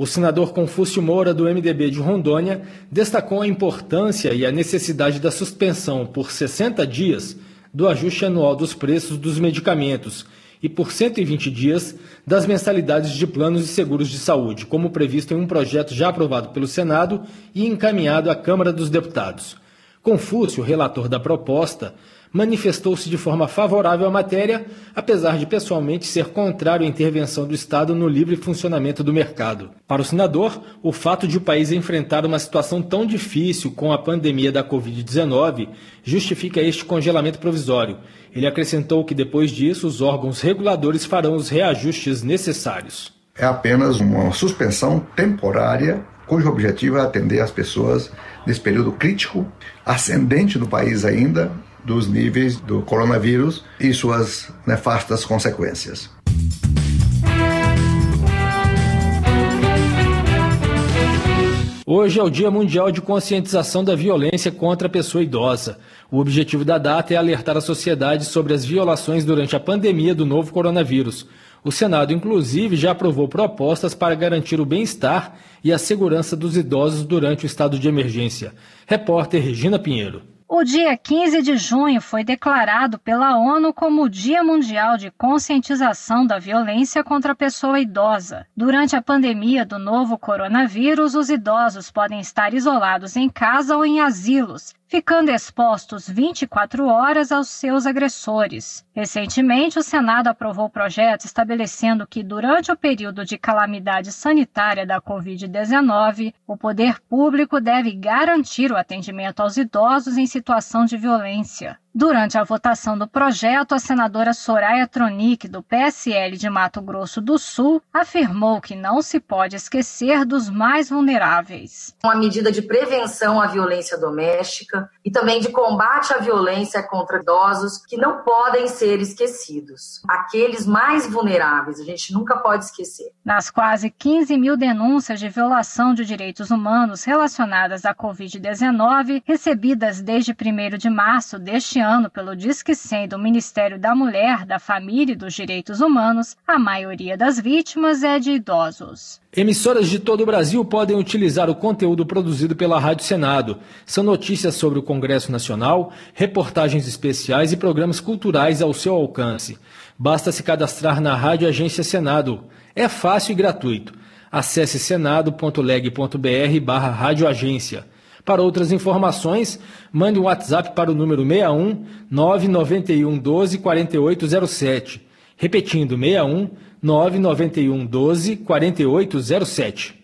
O senador Confúcio Moura, do MDB de Rondônia, destacou a importância e a necessidade da suspensão por 60 dias do ajuste anual dos preços dos medicamentos e por 120 dias das mensalidades de planos de seguros de saúde, como previsto em um projeto já aprovado pelo Senado e encaminhado à Câmara dos Deputados. Confúcio, relator da proposta, manifestou-se de forma favorável à matéria, apesar de pessoalmente ser contrário à intervenção do Estado no livre funcionamento do mercado. Para o senador, o fato de o país enfrentar uma situação tão difícil com a pandemia da Covid-19 justifica este congelamento provisório. Ele acrescentou que depois disso os órgãos reguladores farão os reajustes necessários. É apenas uma suspensão temporária cujo objetivo é atender as pessoas nesse período crítico, ascendente no país ainda, dos níveis do coronavírus e suas nefastas consequências. Hoje é o Dia Mundial de Conscientização da Violência contra a Pessoa Idosa. O objetivo da data é alertar a sociedade sobre as violações durante a pandemia do novo coronavírus. O Senado, inclusive, já aprovou propostas para garantir o bem-estar e a segurança dos idosos durante o estado de emergência. Repórter Regina Pinheiro. O dia 15 de junho foi declarado pela ONU como o Dia Mundial de Conscientização da Violência contra a Pessoa Idosa. Durante a pandemia do novo coronavírus, os idosos podem estar isolados em casa ou em asilos, ficando expostos 24 horas aos seus agressores. Recentemente, o Senado aprovou o projeto estabelecendo que, durante o período de calamidade sanitária da Covid-19, o poder público deve garantir o atendimento aos idosos em situação de violência. Durante a votação do projeto, a senadora Soraya Tronic, do PSL de Mato Grosso do Sul, afirmou que não se pode esquecer dos mais vulneráveis. Uma medida de prevenção à violência doméstica e também de combate à violência contra idosos que não podem ser esquecidos. Aqueles mais vulneráveis, a gente nunca pode esquecer. Nas quase 15 mil denúncias de violação de direitos humanos relacionadas à Covid-19, recebidas desde 1 de março deste ano pelo Disque 100 do Ministério da Mulher, da Família e dos Direitos Humanos, a maioria das vítimas é de idosos. Emissoras de todo o Brasil podem utilizar o conteúdo produzido pela Rádio Senado. São notícias sobre o Congresso Nacional, reportagens especiais e programas culturais ao seu alcance. Basta se cadastrar na Rádio Agência Senado. É fácil e gratuito. Acesse senado.leg.br barra radioagência. Para outras informações, mande um WhatsApp para o número 61 991 12 4807. Repetindo, 61 991 12 4807.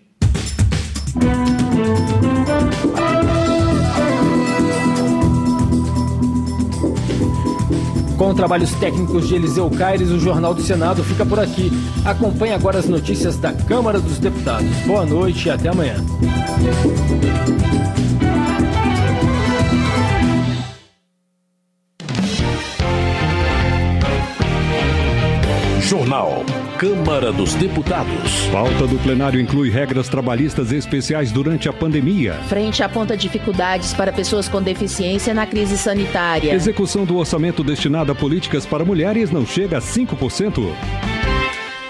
Com trabalhos técnicos de Eliseu Caires, o Jornal do Senado fica por aqui. Acompanhe agora as notícias da Câmara dos Deputados. Boa noite e até amanhã. Jornal. Câmara dos Deputados. Pauta do plenário inclui regras trabalhistas especiais durante a pandemia. Frente aponta dificuldades para pessoas com deficiência na crise sanitária. Execução do orçamento destinado a políticas para mulheres não chega a 5%.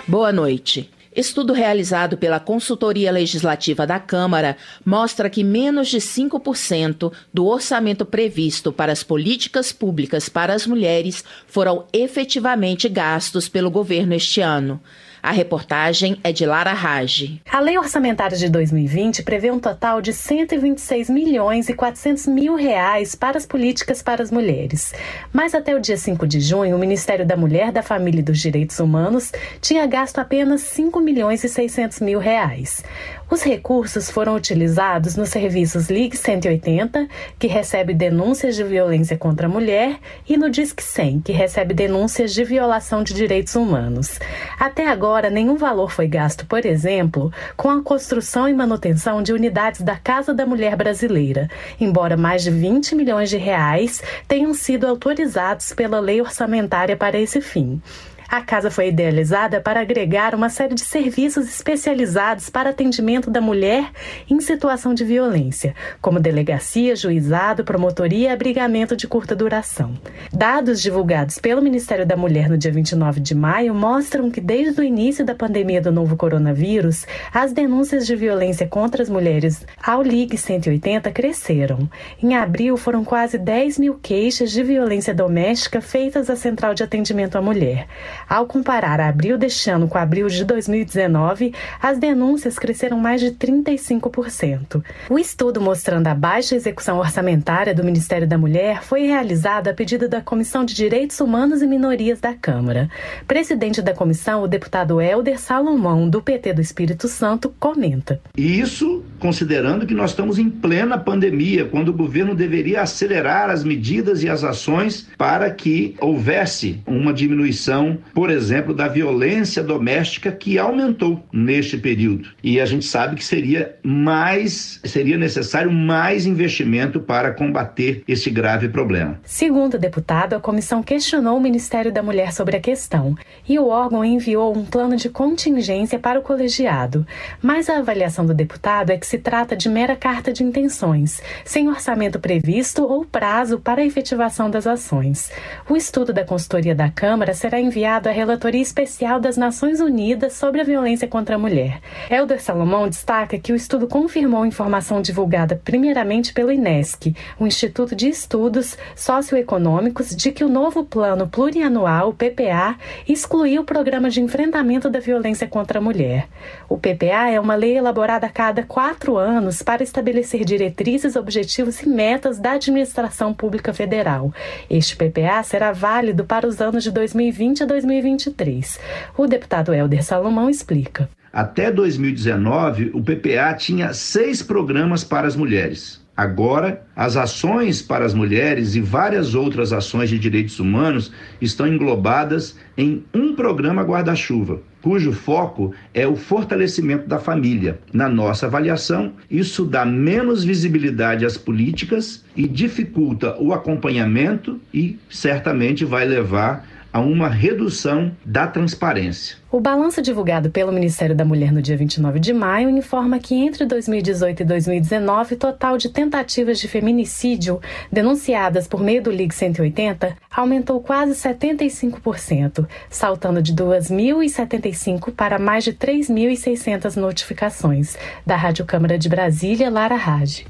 Boa noite. Estudo realizado pela Consultoria Legislativa da Câmara mostra que menos de 5% do orçamento previsto para as políticas públicas para as mulheres foram efetivamente gastos pelo governo este ano. A reportagem é de Lara Rage. A lei orçamentária de 2020 prevê um total de 126 milhões e 400 mil reais para as políticas para as mulheres. Mas até o dia 5 de junho, o Ministério da Mulher, da Família e dos Direitos Humanos tinha gasto apenas 5 milhões e 600 mil reais. Os recursos foram utilizados nos serviços Ligue 180, que recebe denúncias de violência contra a mulher, e no Disque 100, que recebe denúncias de violação de direitos humanos. Até agora, nenhum valor foi gasto, por exemplo, com a construção e manutenção de unidades da Casa da Mulher Brasileira, embora mais de 20 milhões de reais tenham sido autorizados pela lei orçamentária para esse fim. A casa foi idealizada para agregar uma série de serviços especializados para atendimento da mulher em situação de violência, como delegacia, juizado, promotoria e abrigamento de curta duração. Dados divulgados pelo Ministério da Mulher no dia 29 de maio mostram que desde o início da pandemia do novo coronavírus, as denúncias de violência contra as mulheres ao Ligue 180 cresceram. Em abril, foram quase 10 mil queixas de violência doméstica feitas à Central de Atendimento à Mulher. Ao comparar abril deste ano com abril de 2019, as denúncias cresceram mais de 35%. O estudo mostrando a baixa execução orçamentária do Ministério da Mulher foi realizado a pedido da Comissão de Direitos Humanos e Minorias da Câmara. Presidente da comissão, o deputado Helder Salomão, do PT do Espírito Santo, comenta. Isso considerando que nós estamos em plena pandemia, quando o governo deveria acelerar as medidas e as ações para que houvesse uma diminuição por exemplo, da violência doméstica que aumentou neste período. E a gente sabe que seria mais, seria necessário mais investimento para combater esse grave problema. Segundo o deputado, a comissão questionou o Ministério da Mulher sobre a questão e o órgão enviou um plano de contingência para o colegiado. Mas a avaliação do deputado é que se trata de mera carta de intenções, sem orçamento previsto ou prazo para a efetivação das ações. O estudo da consultoria da Câmara será enviado à Relatoria Especial das Nações Unidas sobre a Violência contra a Mulher. Helder Salomão destaca que o estudo confirmou informação divulgada primeiramente pelo INESC, o Instituto de Estudos Socioeconômicos, de que o novo Plano Plurianual, PPA, excluiu o Programa de Enfrentamento da Violência contra a Mulher. O PPA é uma lei elaborada a cada quatro anos para estabelecer diretrizes, objetivos e metas da administração pública federal. Este PPA será válido para os anos de 2020 a 2021. 2023. O deputado Helder Salomão explica. Até 2019, o PPA tinha seis programas para as mulheres. Agora, as ações para as mulheres e várias outras ações de direitos humanos estão englobadas em um programa guarda-chuva, cujo foco é o fortalecimento da família. Na nossa avaliação, isso dá menos visibilidade às políticas e dificulta o acompanhamento e certamente vai levar a uma redução da transparência. O balanço divulgado pelo Ministério da Mulher no dia 29 de maio informa que entre 2018 e 2019, o total de tentativas de feminicídio denunciadas por meio do Ligue 180 aumentou quase 75%, saltando de 2.075 para mais de 3.600 notificações. Da Rádio Câmara de Brasília, Lara Rage.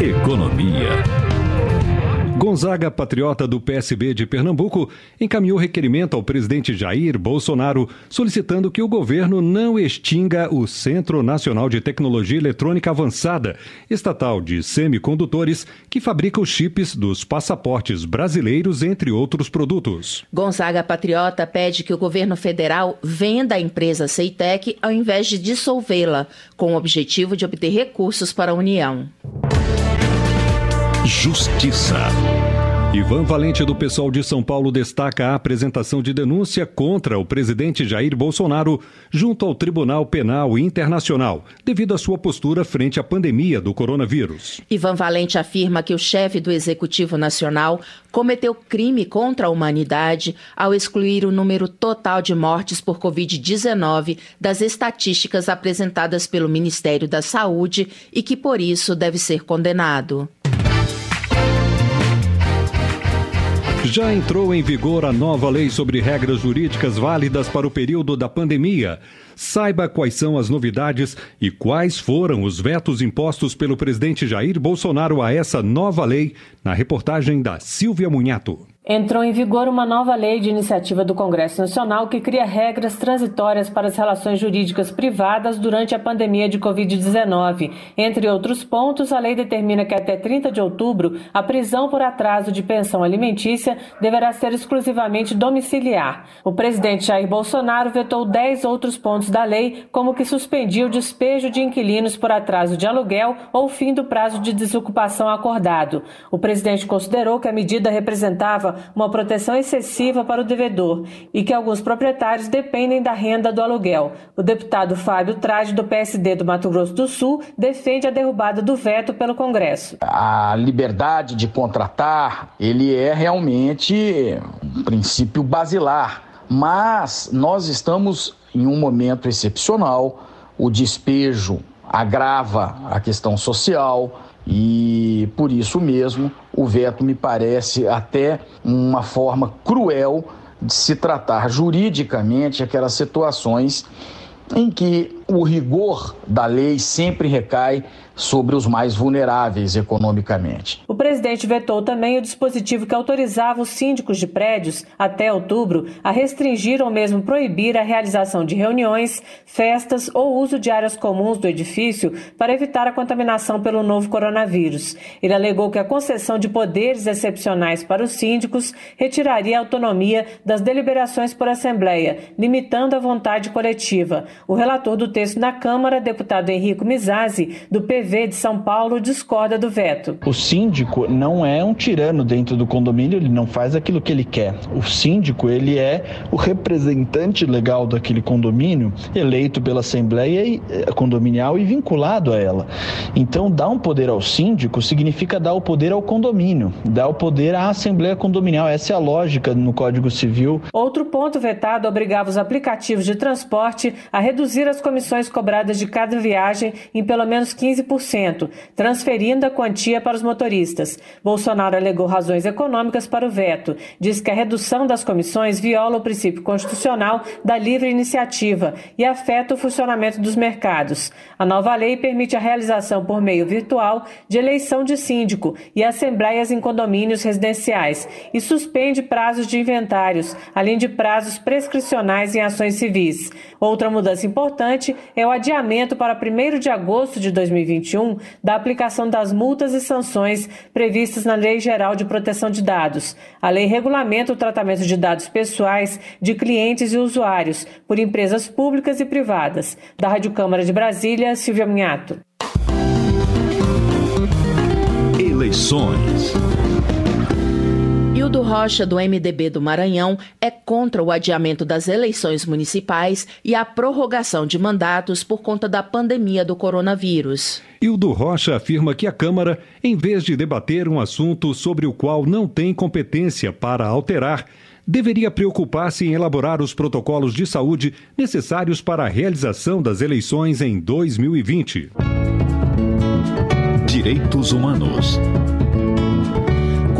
Economia. Gonzaga, patriota do PSB de Pernambuco, encaminhou requerimento ao presidente Jair Bolsonaro solicitando que o governo não extinga o Centro Nacional de Tecnologia Eletrônica Avançada, estatal de semicondutores, que fabrica os chips dos passaportes brasileiros, entre outros produtos. Gonzaga, patriota, pede que o governo federal venda a empresa Ceitec ao invés de dissolvê-la, com o objetivo de obter recursos para a União. Justiça. Ivan Valente, do pessoal de São Paulo, destaca a apresentação de denúncia contra o presidente Jair Bolsonaro junto ao Tribunal Penal Internacional, devido à sua postura frente à pandemia do coronavírus. Ivan Valente afirma que o chefe do Executivo Nacional cometeu crime contra a humanidade ao excluir o número total de mortes por Covid-19 das estatísticas apresentadas pelo Ministério da Saúde e que, por isso, deve ser condenado. Já entrou em vigor a nova lei sobre regras jurídicas válidas para o período da pandemia. Saiba quais são as novidades e quais foram os vetos impostos pelo presidente Jair Bolsonaro a essa nova lei na reportagem da Silvia Munhato entrou em vigor uma nova lei de iniciativa do Congresso Nacional que cria regras transitórias para as relações jurídicas privadas durante a pandemia de Covid-19. Entre outros pontos, a lei determina que até 30 de outubro a prisão por atraso de pensão alimentícia deverá ser exclusivamente domiciliar. O presidente Jair Bolsonaro vetou 10 outros pontos da lei, como que suspendia o despejo de inquilinos por atraso de aluguel ou fim do prazo de desocupação acordado. O presidente considerou que a medida representava uma proteção excessiva para o devedor e que alguns proprietários dependem da renda do aluguel. O deputado Fábio Trade, do PSD do Mato Grosso do Sul, defende a derrubada do veto pelo Congresso. A liberdade de contratar, ele é realmente um princípio basilar, mas nós estamos em um momento excepcional, o despejo agrava a questão social, e por isso mesmo o veto me parece até uma forma cruel de se tratar juridicamente aquelas situações em que o rigor da lei sempre recai sobre os mais vulneráveis economicamente. O presidente vetou também o dispositivo que autorizava os síndicos de prédios, até outubro, a restringir ou mesmo proibir a realização de reuniões, festas ou uso de áreas comuns do edifício para evitar a contaminação pelo novo coronavírus. Ele alegou que a concessão de poderes excepcionais para os síndicos retiraria a autonomia das deliberações por assembleia, limitando a vontade coletiva. O relator do texto na Câmara, deputado Henrico Mizazzi, do PV de São Paulo, discorda do veto. O síndico não é um tirano dentro do condomínio, ele não faz aquilo que ele quer. O síndico, ele é o representante legal daquele condomínio, eleito pela Assembleia eh, Condominial e vinculado a ela. Então, dar um poder ao síndico significa dar o poder ao condomínio, dar o poder à Assembleia Condominial. Essa é a lógica no Código Civil. Outro ponto vetado obrigava os aplicativos de transporte a reduzir as comissões cobradas de cada viagem em pelo menos 15%, transferindo a quantia para os motoristas. Bolsonaro alegou razões econômicas para o veto. Diz que a redução das comissões viola o princípio constitucional da livre iniciativa e afeta o funcionamento dos mercados. A nova lei permite a realização por meio virtual de eleição de síndico e assembleias em condomínios residenciais e suspende prazos de inventários, além de prazos prescricionais em ações civis. Outra mudança importante é o adiamento para 1 de agosto de 2021 da aplicação das multas e sanções previstas na Lei Geral de Proteção de Dados. A lei regulamenta o tratamento de dados pessoais de clientes e usuários por empresas públicas e privadas. Da Rádio Câmara de Brasília, Silvia Minhato. Eleições. Hildo Rocha, do MDB do Maranhão, é contra o adiamento das eleições municipais e a prorrogação de mandatos por conta da pandemia do coronavírus. Hildo Rocha afirma que a Câmara, em vez de debater um assunto sobre o qual não tem competência para alterar, deveria preocupar-se em elaborar os protocolos de saúde necessários para a realização das eleições em 2020. Direitos Humanos.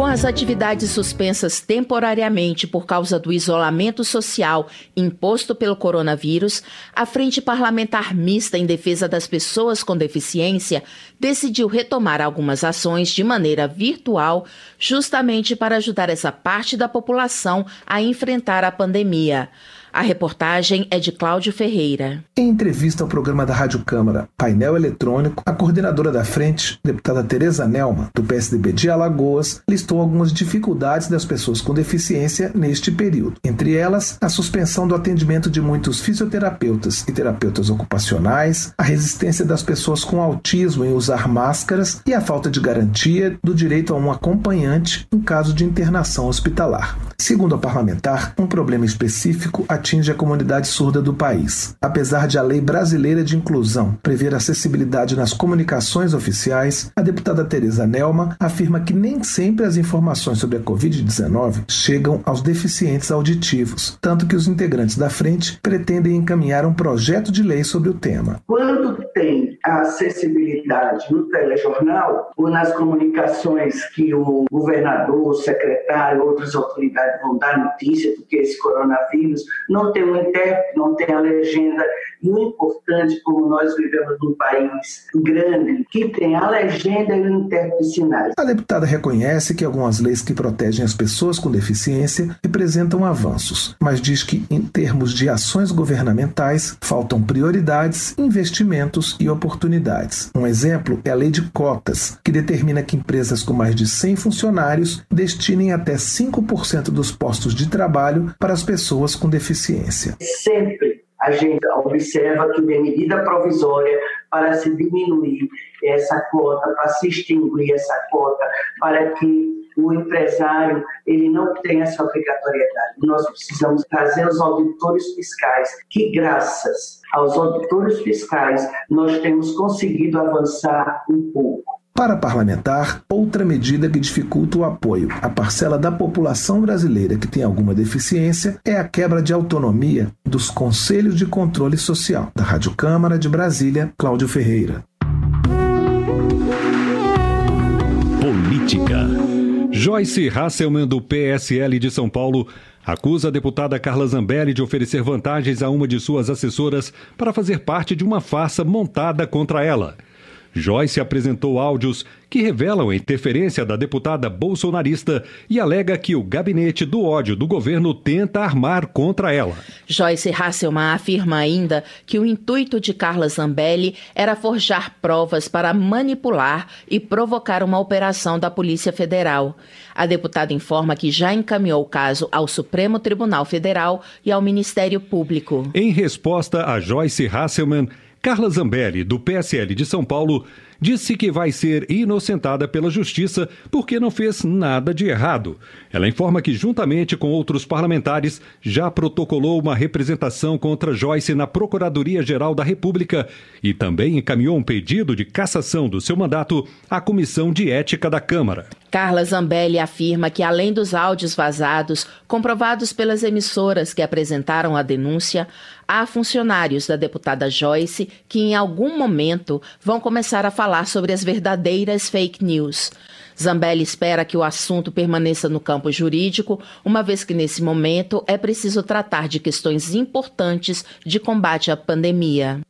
As atividades suspensas temporariamente por causa do isolamento social imposto pelo coronavírus, a Frente Parlamentar Mista em Defesa das Pessoas com Deficiência decidiu retomar algumas ações de maneira virtual, justamente para ajudar essa parte da população a enfrentar a pandemia. A reportagem é de Cláudio Ferreira. Em entrevista ao programa da Rádio Câmara Painel Eletrônico, a coordenadora da frente, deputada Tereza Nelma, do PSDB de Alagoas, listou algumas dificuldades das pessoas com deficiência neste período. Entre elas, a suspensão do atendimento de muitos fisioterapeutas e terapeutas ocupacionais, a resistência das pessoas com autismo em usar máscaras e a falta de garantia do direito a um acompanhante em caso de internação hospitalar. Segundo a parlamentar, um problema específico atinge a comunidade surda do país. Apesar de a lei brasileira de inclusão prever acessibilidade nas comunicações oficiais, a deputada Teresa Nelma afirma que nem sempre as informações sobre a Covid-19 chegam aos deficientes auditivos, tanto que os integrantes da frente pretendem encaminhar um projeto de lei sobre o tema. Quando tem acessibilidade no telejornal ou nas comunicações que o governador, o secretário, outras autoridades vão dar notícia do que é esse coronavírus, não tem um intérprete, não tem a legenda. E o importante, como nós vivemos num país grande, que tem a legenda e o intérprete sinais. A deputada reconhece que algumas leis que protegem as pessoas com deficiência representam avanços, mas diz que, em termos de ações governamentais, faltam prioridades, investimentos e oportunidades. Um exemplo é a lei de cotas, que determina que empresas com mais de 100 funcionários destinem até 5% dos postos de trabalho para as pessoas com deficiência. Sempre a gente observa que tem medida provisória para se diminuir essa cota, para se extinguir essa cota, para que o empresário ele não tenha essa obrigatoriedade. Nós precisamos trazer os auditores fiscais, que graças aos auditores fiscais nós temos conseguido avançar um pouco. Para parlamentar, outra medida que dificulta o apoio à parcela da população brasileira que tem alguma deficiência é a quebra de autonomia dos Conselhos de Controle Social. Da Rádio Câmara de Brasília, Cláudio Ferreira. Política. Joyce Hasselman, do PSL de São Paulo, acusa a deputada Carla Zambelli de oferecer vantagens a uma de suas assessoras para fazer parte de uma farsa montada contra ela. Joyce apresentou áudios que revelam a interferência da deputada bolsonarista e alega que o gabinete do ódio do governo tenta armar contra ela. Joyce Hasselman afirma ainda que o intuito de Carla Zambelli era forjar provas para manipular e provocar uma operação da Polícia Federal. A deputada informa que já encaminhou o caso ao Supremo Tribunal Federal e ao Ministério Público. Em resposta a Joyce Hasselman, Carla Zambelli, do PSL de São Paulo, disse que vai ser inocentada pela Justiça porque não fez nada de errado. Ela informa que, juntamente com outros parlamentares, já protocolou uma representação contra Joyce na Procuradoria-Geral da República e também encaminhou um pedido de cassação do seu mandato à Comissão de Ética da Câmara. Carla Zambelli afirma que, além dos áudios vazados, comprovados pelas emissoras que apresentaram a denúncia, há funcionários da deputada Joyce que, em algum momento, vão começar a falar sobre as verdadeiras fake news. Zambelli espera que o assunto permaneça no campo jurídico, uma vez que, nesse momento, é preciso tratar de questões importantes de combate à pandemia.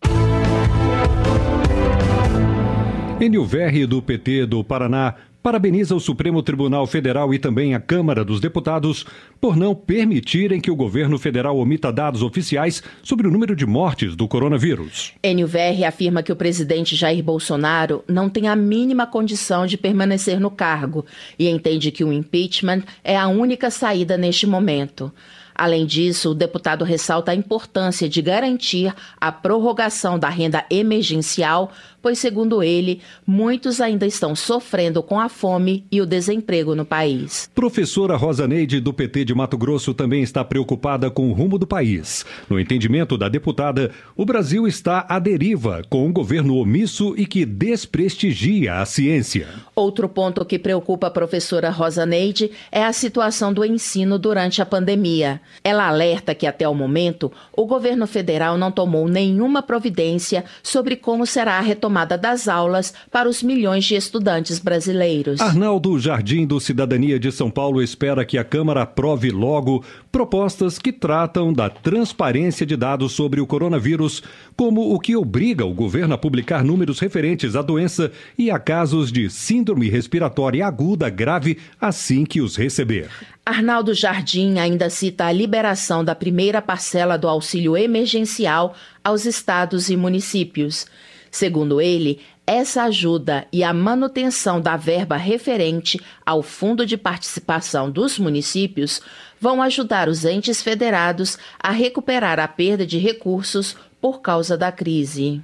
Enio Verri, do PT do Paraná, parabeniza o Supremo Tribunal Federal e também a Câmara dos Deputados por não permitirem que o governo federal omita dados oficiais sobre o número de mortes do coronavírus. Verri afirma que o presidente Jair Bolsonaro não tem a mínima condição de permanecer no cargo e entende que o impeachment é a única saída neste momento. Além disso, o deputado ressalta a importância de garantir a prorrogação da renda emergencial pois, segundo ele, muitos ainda estão sofrendo com a fome e o desemprego no país. Professora Rosa Neide, do PT de Mato Grosso, também está preocupada com o rumo do país. No entendimento da deputada, o Brasil está à deriva, com um governo omisso e que desprestigia a ciência. Outro ponto que preocupa a professora Rosa Neide é a situação do ensino durante a pandemia. Ela alerta que, até o momento, o governo federal não tomou nenhuma providência sobre como será a retomada retomada das aulas para os milhões de estudantes brasileiros. Arnaldo Jardim, do Cidadania de São Paulo, espera que a Câmara aprove logo propostas que tratam da transparência de dados sobre o coronavírus, como o que obriga o governo a publicar números referentes à doença e a casos de síndrome respiratória aguda grave assim que os receber. Arnaldo Jardim ainda cita a liberação da primeira parcela do auxílio emergencial aos estados e municípios. Segundo ele, essa ajuda e a manutenção da verba referente ao Fundo de Participação dos Municípios vão ajudar os entes federados a recuperar a perda de recursos por causa da crise.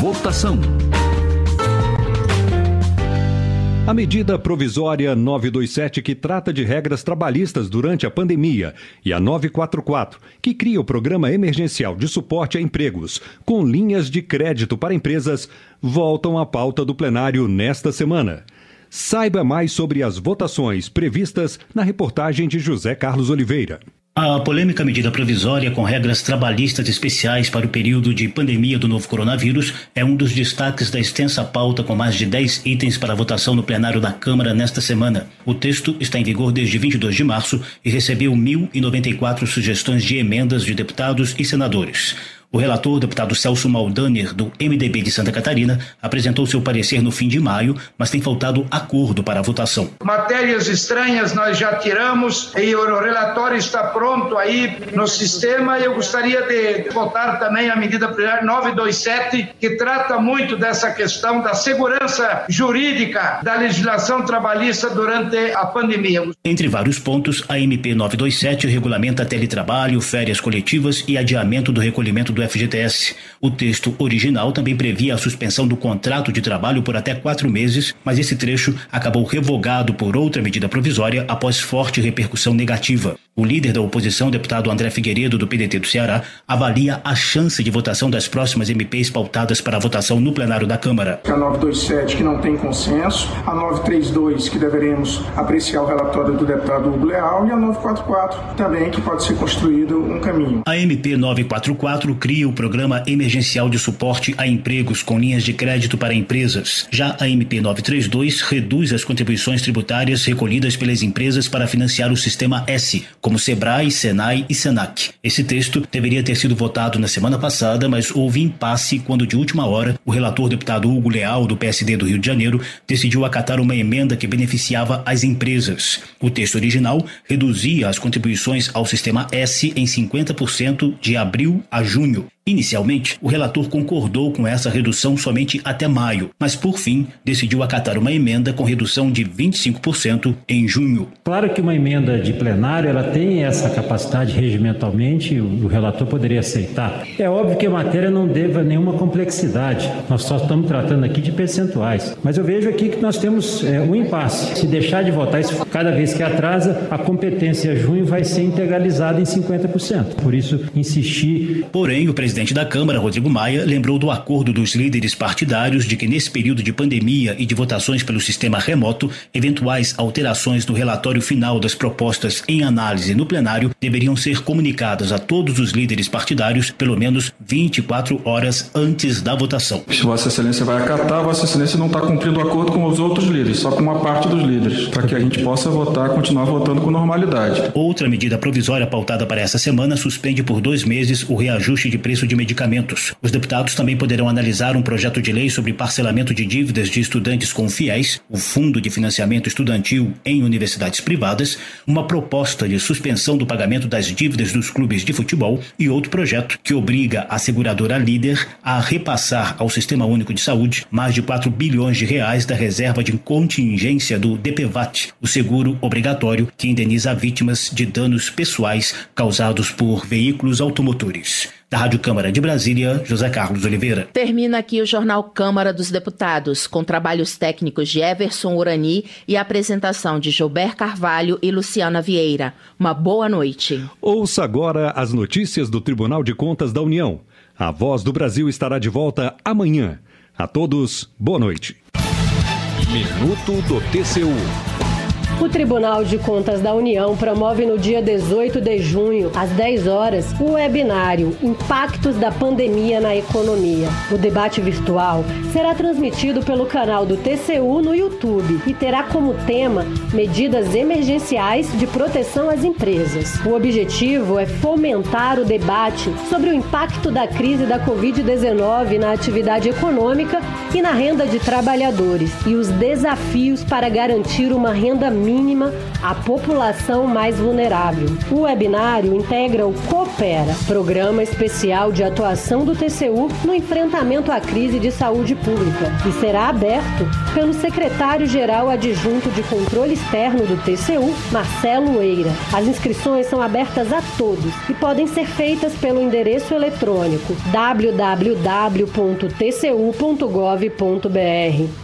Votação. A medida provisória 927, que trata de regras trabalhistas durante a pandemia, e a 944, que cria o Programa Emergencial de Suporte a Empregos, com linhas de crédito para empresas, voltam à pauta do plenário nesta semana. Saiba mais sobre as votações previstas na reportagem de José Carlos Oliveira. A polêmica medida provisória com regras trabalhistas especiais para o período de pandemia do novo coronavírus é um dos destaques da extensa pauta com mais de 10 itens para votação no plenário da Câmara nesta semana. O texto está em vigor desde 22 de março e recebeu 1.094 sugestões de emendas de deputados e senadores. O relator, deputado Celso Maldaner, do MDB de Santa Catarina, apresentou seu parecer no fim de maio, mas tem faltado acordo para a votação. Matérias estranhas nós já tiramos e o relatório está pronto aí no sistema. Eu gostaria de votar também a medida 927, que trata muito dessa questão da segurança jurídica da legislação trabalhista durante a pandemia. Entre vários pontos, a MP 927 regulamenta teletrabalho, férias coletivas e adiamento do recolhimento do FGTS. O texto original também previa a suspensão do contrato de trabalho por até quatro meses, mas esse trecho acabou revogado por outra medida provisória após forte repercussão negativa. O líder da oposição, deputado André Figueiredo, do PDT do Ceará, avalia a chance de votação das próximas MPs pautadas para a votação no plenário da Câmara. A 927, que não tem consenso, a 932, que deveremos apreciar o relatório do deputado Hugo Leal, e a 944, também, que pode ser construído um caminho. A MP 944 cria o Programa Emergencial de Suporte a Empregos com linhas de crédito para empresas. Já a MP 932 reduz as contribuições tributárias recolhidas pelas empresas para financiar o Sistema S como Sebrae, Senai e Senac. Esse texto deveria ter sido votado na semana passada, mas houve impasse quando, de última hora, o relator deputado Hugo Leal, do PSD do Rio de Janeiro, decidiu acatar uma emenda que beneficiava as empresas. O texto original reduzia as contribuições ao sistema S em 50% de abril a junho. domingo Inicialmente, o relator concordou com essa redução somente até maio, mas por fim decidiu acatar uma emenda com redução de 25% em junho. Claro que uma emenda de plenário ela tem essa capacidade regimentalmente, o relator poderia aceitar. É óbvio que a matéria não deva nenhuma complexidade. Nós só estamos tratando aqui de percentuais. Mas eu vejo aqui que nós temos é, um impasse. Se deixar de votar isso cada vez que atrasa, a competência junho vai ser integralizada em 50%. Por isso, insistir. Porém, o presidente presidente da Câmara, Rodrigo Maia, lembrou do acordo dos líderes partidários de que, nesse período de pandemia e de votações pelo sistema remoto, eventuais alterações no relatório final das propostas em análise no plenário deveriam ser comunicadas a todos os líderes partidários pelo menos 24 horas antes da votação. Se Vossa Excelência vai acatar, Vossa Excelência não está cumprindo o acordo com os outros líderes, só com uma parte dos líderes, para que a gente possa votar, continuar votando com normalidade. Outra medida provisória pautada para essa semana suspende por dois meses o reajuste de preço preço de medicamentos. Os deputados também poderão analisar um projeto de lei sobre parcelamento de dívidas de estudantes com fiéis, o Fundo de Financiamento Estudantil em universidades privadas, uma proposta de suspensão do pagamento das dívidas dos clubes de futebol e outro projeto que obriga a seguradora líder a repassar ao Sistema Único de Saúde mais de 4 bilhões de reais da reserva de contingência do DPVAT, o seguro obrigatório que indeniza vítimas de danos pessoais causados por veículos automotores. Da Rádio Câmara de Brasília, José Carlos Oliveira. Termina aqui o Jornal Câmara dos Deputados, com trabalhos técnicos de Everson Urani e apresentação de Gilberto Carvalho e Luciana Vieira. Uma boa noite. Ouça agora as notícias do Tribunal de Contas da União. A Voz do Brasil estará de volta amanhã. A todos, boa noite. Minuto do TCU. O Tribunal de Contas da União promove no dia 18 de junho, às 10 horas, o webinário Impactos da Pandemia na Economia. O debate virtual será transmitido pelo canal do TCU no YouTube e terá como tema medidas emergenciais de proteção às empresas. O objetivo é fomentar o debate sobre o impacto da crise da Covid-19 na atividade econômica e na renda de trabalhadores e os desafios para garantir uma renda mínima à população mais vulnerável. O webinário integra o Coopera, programa especial de atuação do TCU no enfrentamento à crise de saúde pública, e será aberto pelo secretário-geral adjunto de controle externo do TCU, Marcelo Eira. As inscrições são abertas a todos e podem ser feitas pelo endereço eletrônico www.tcu.gov.br.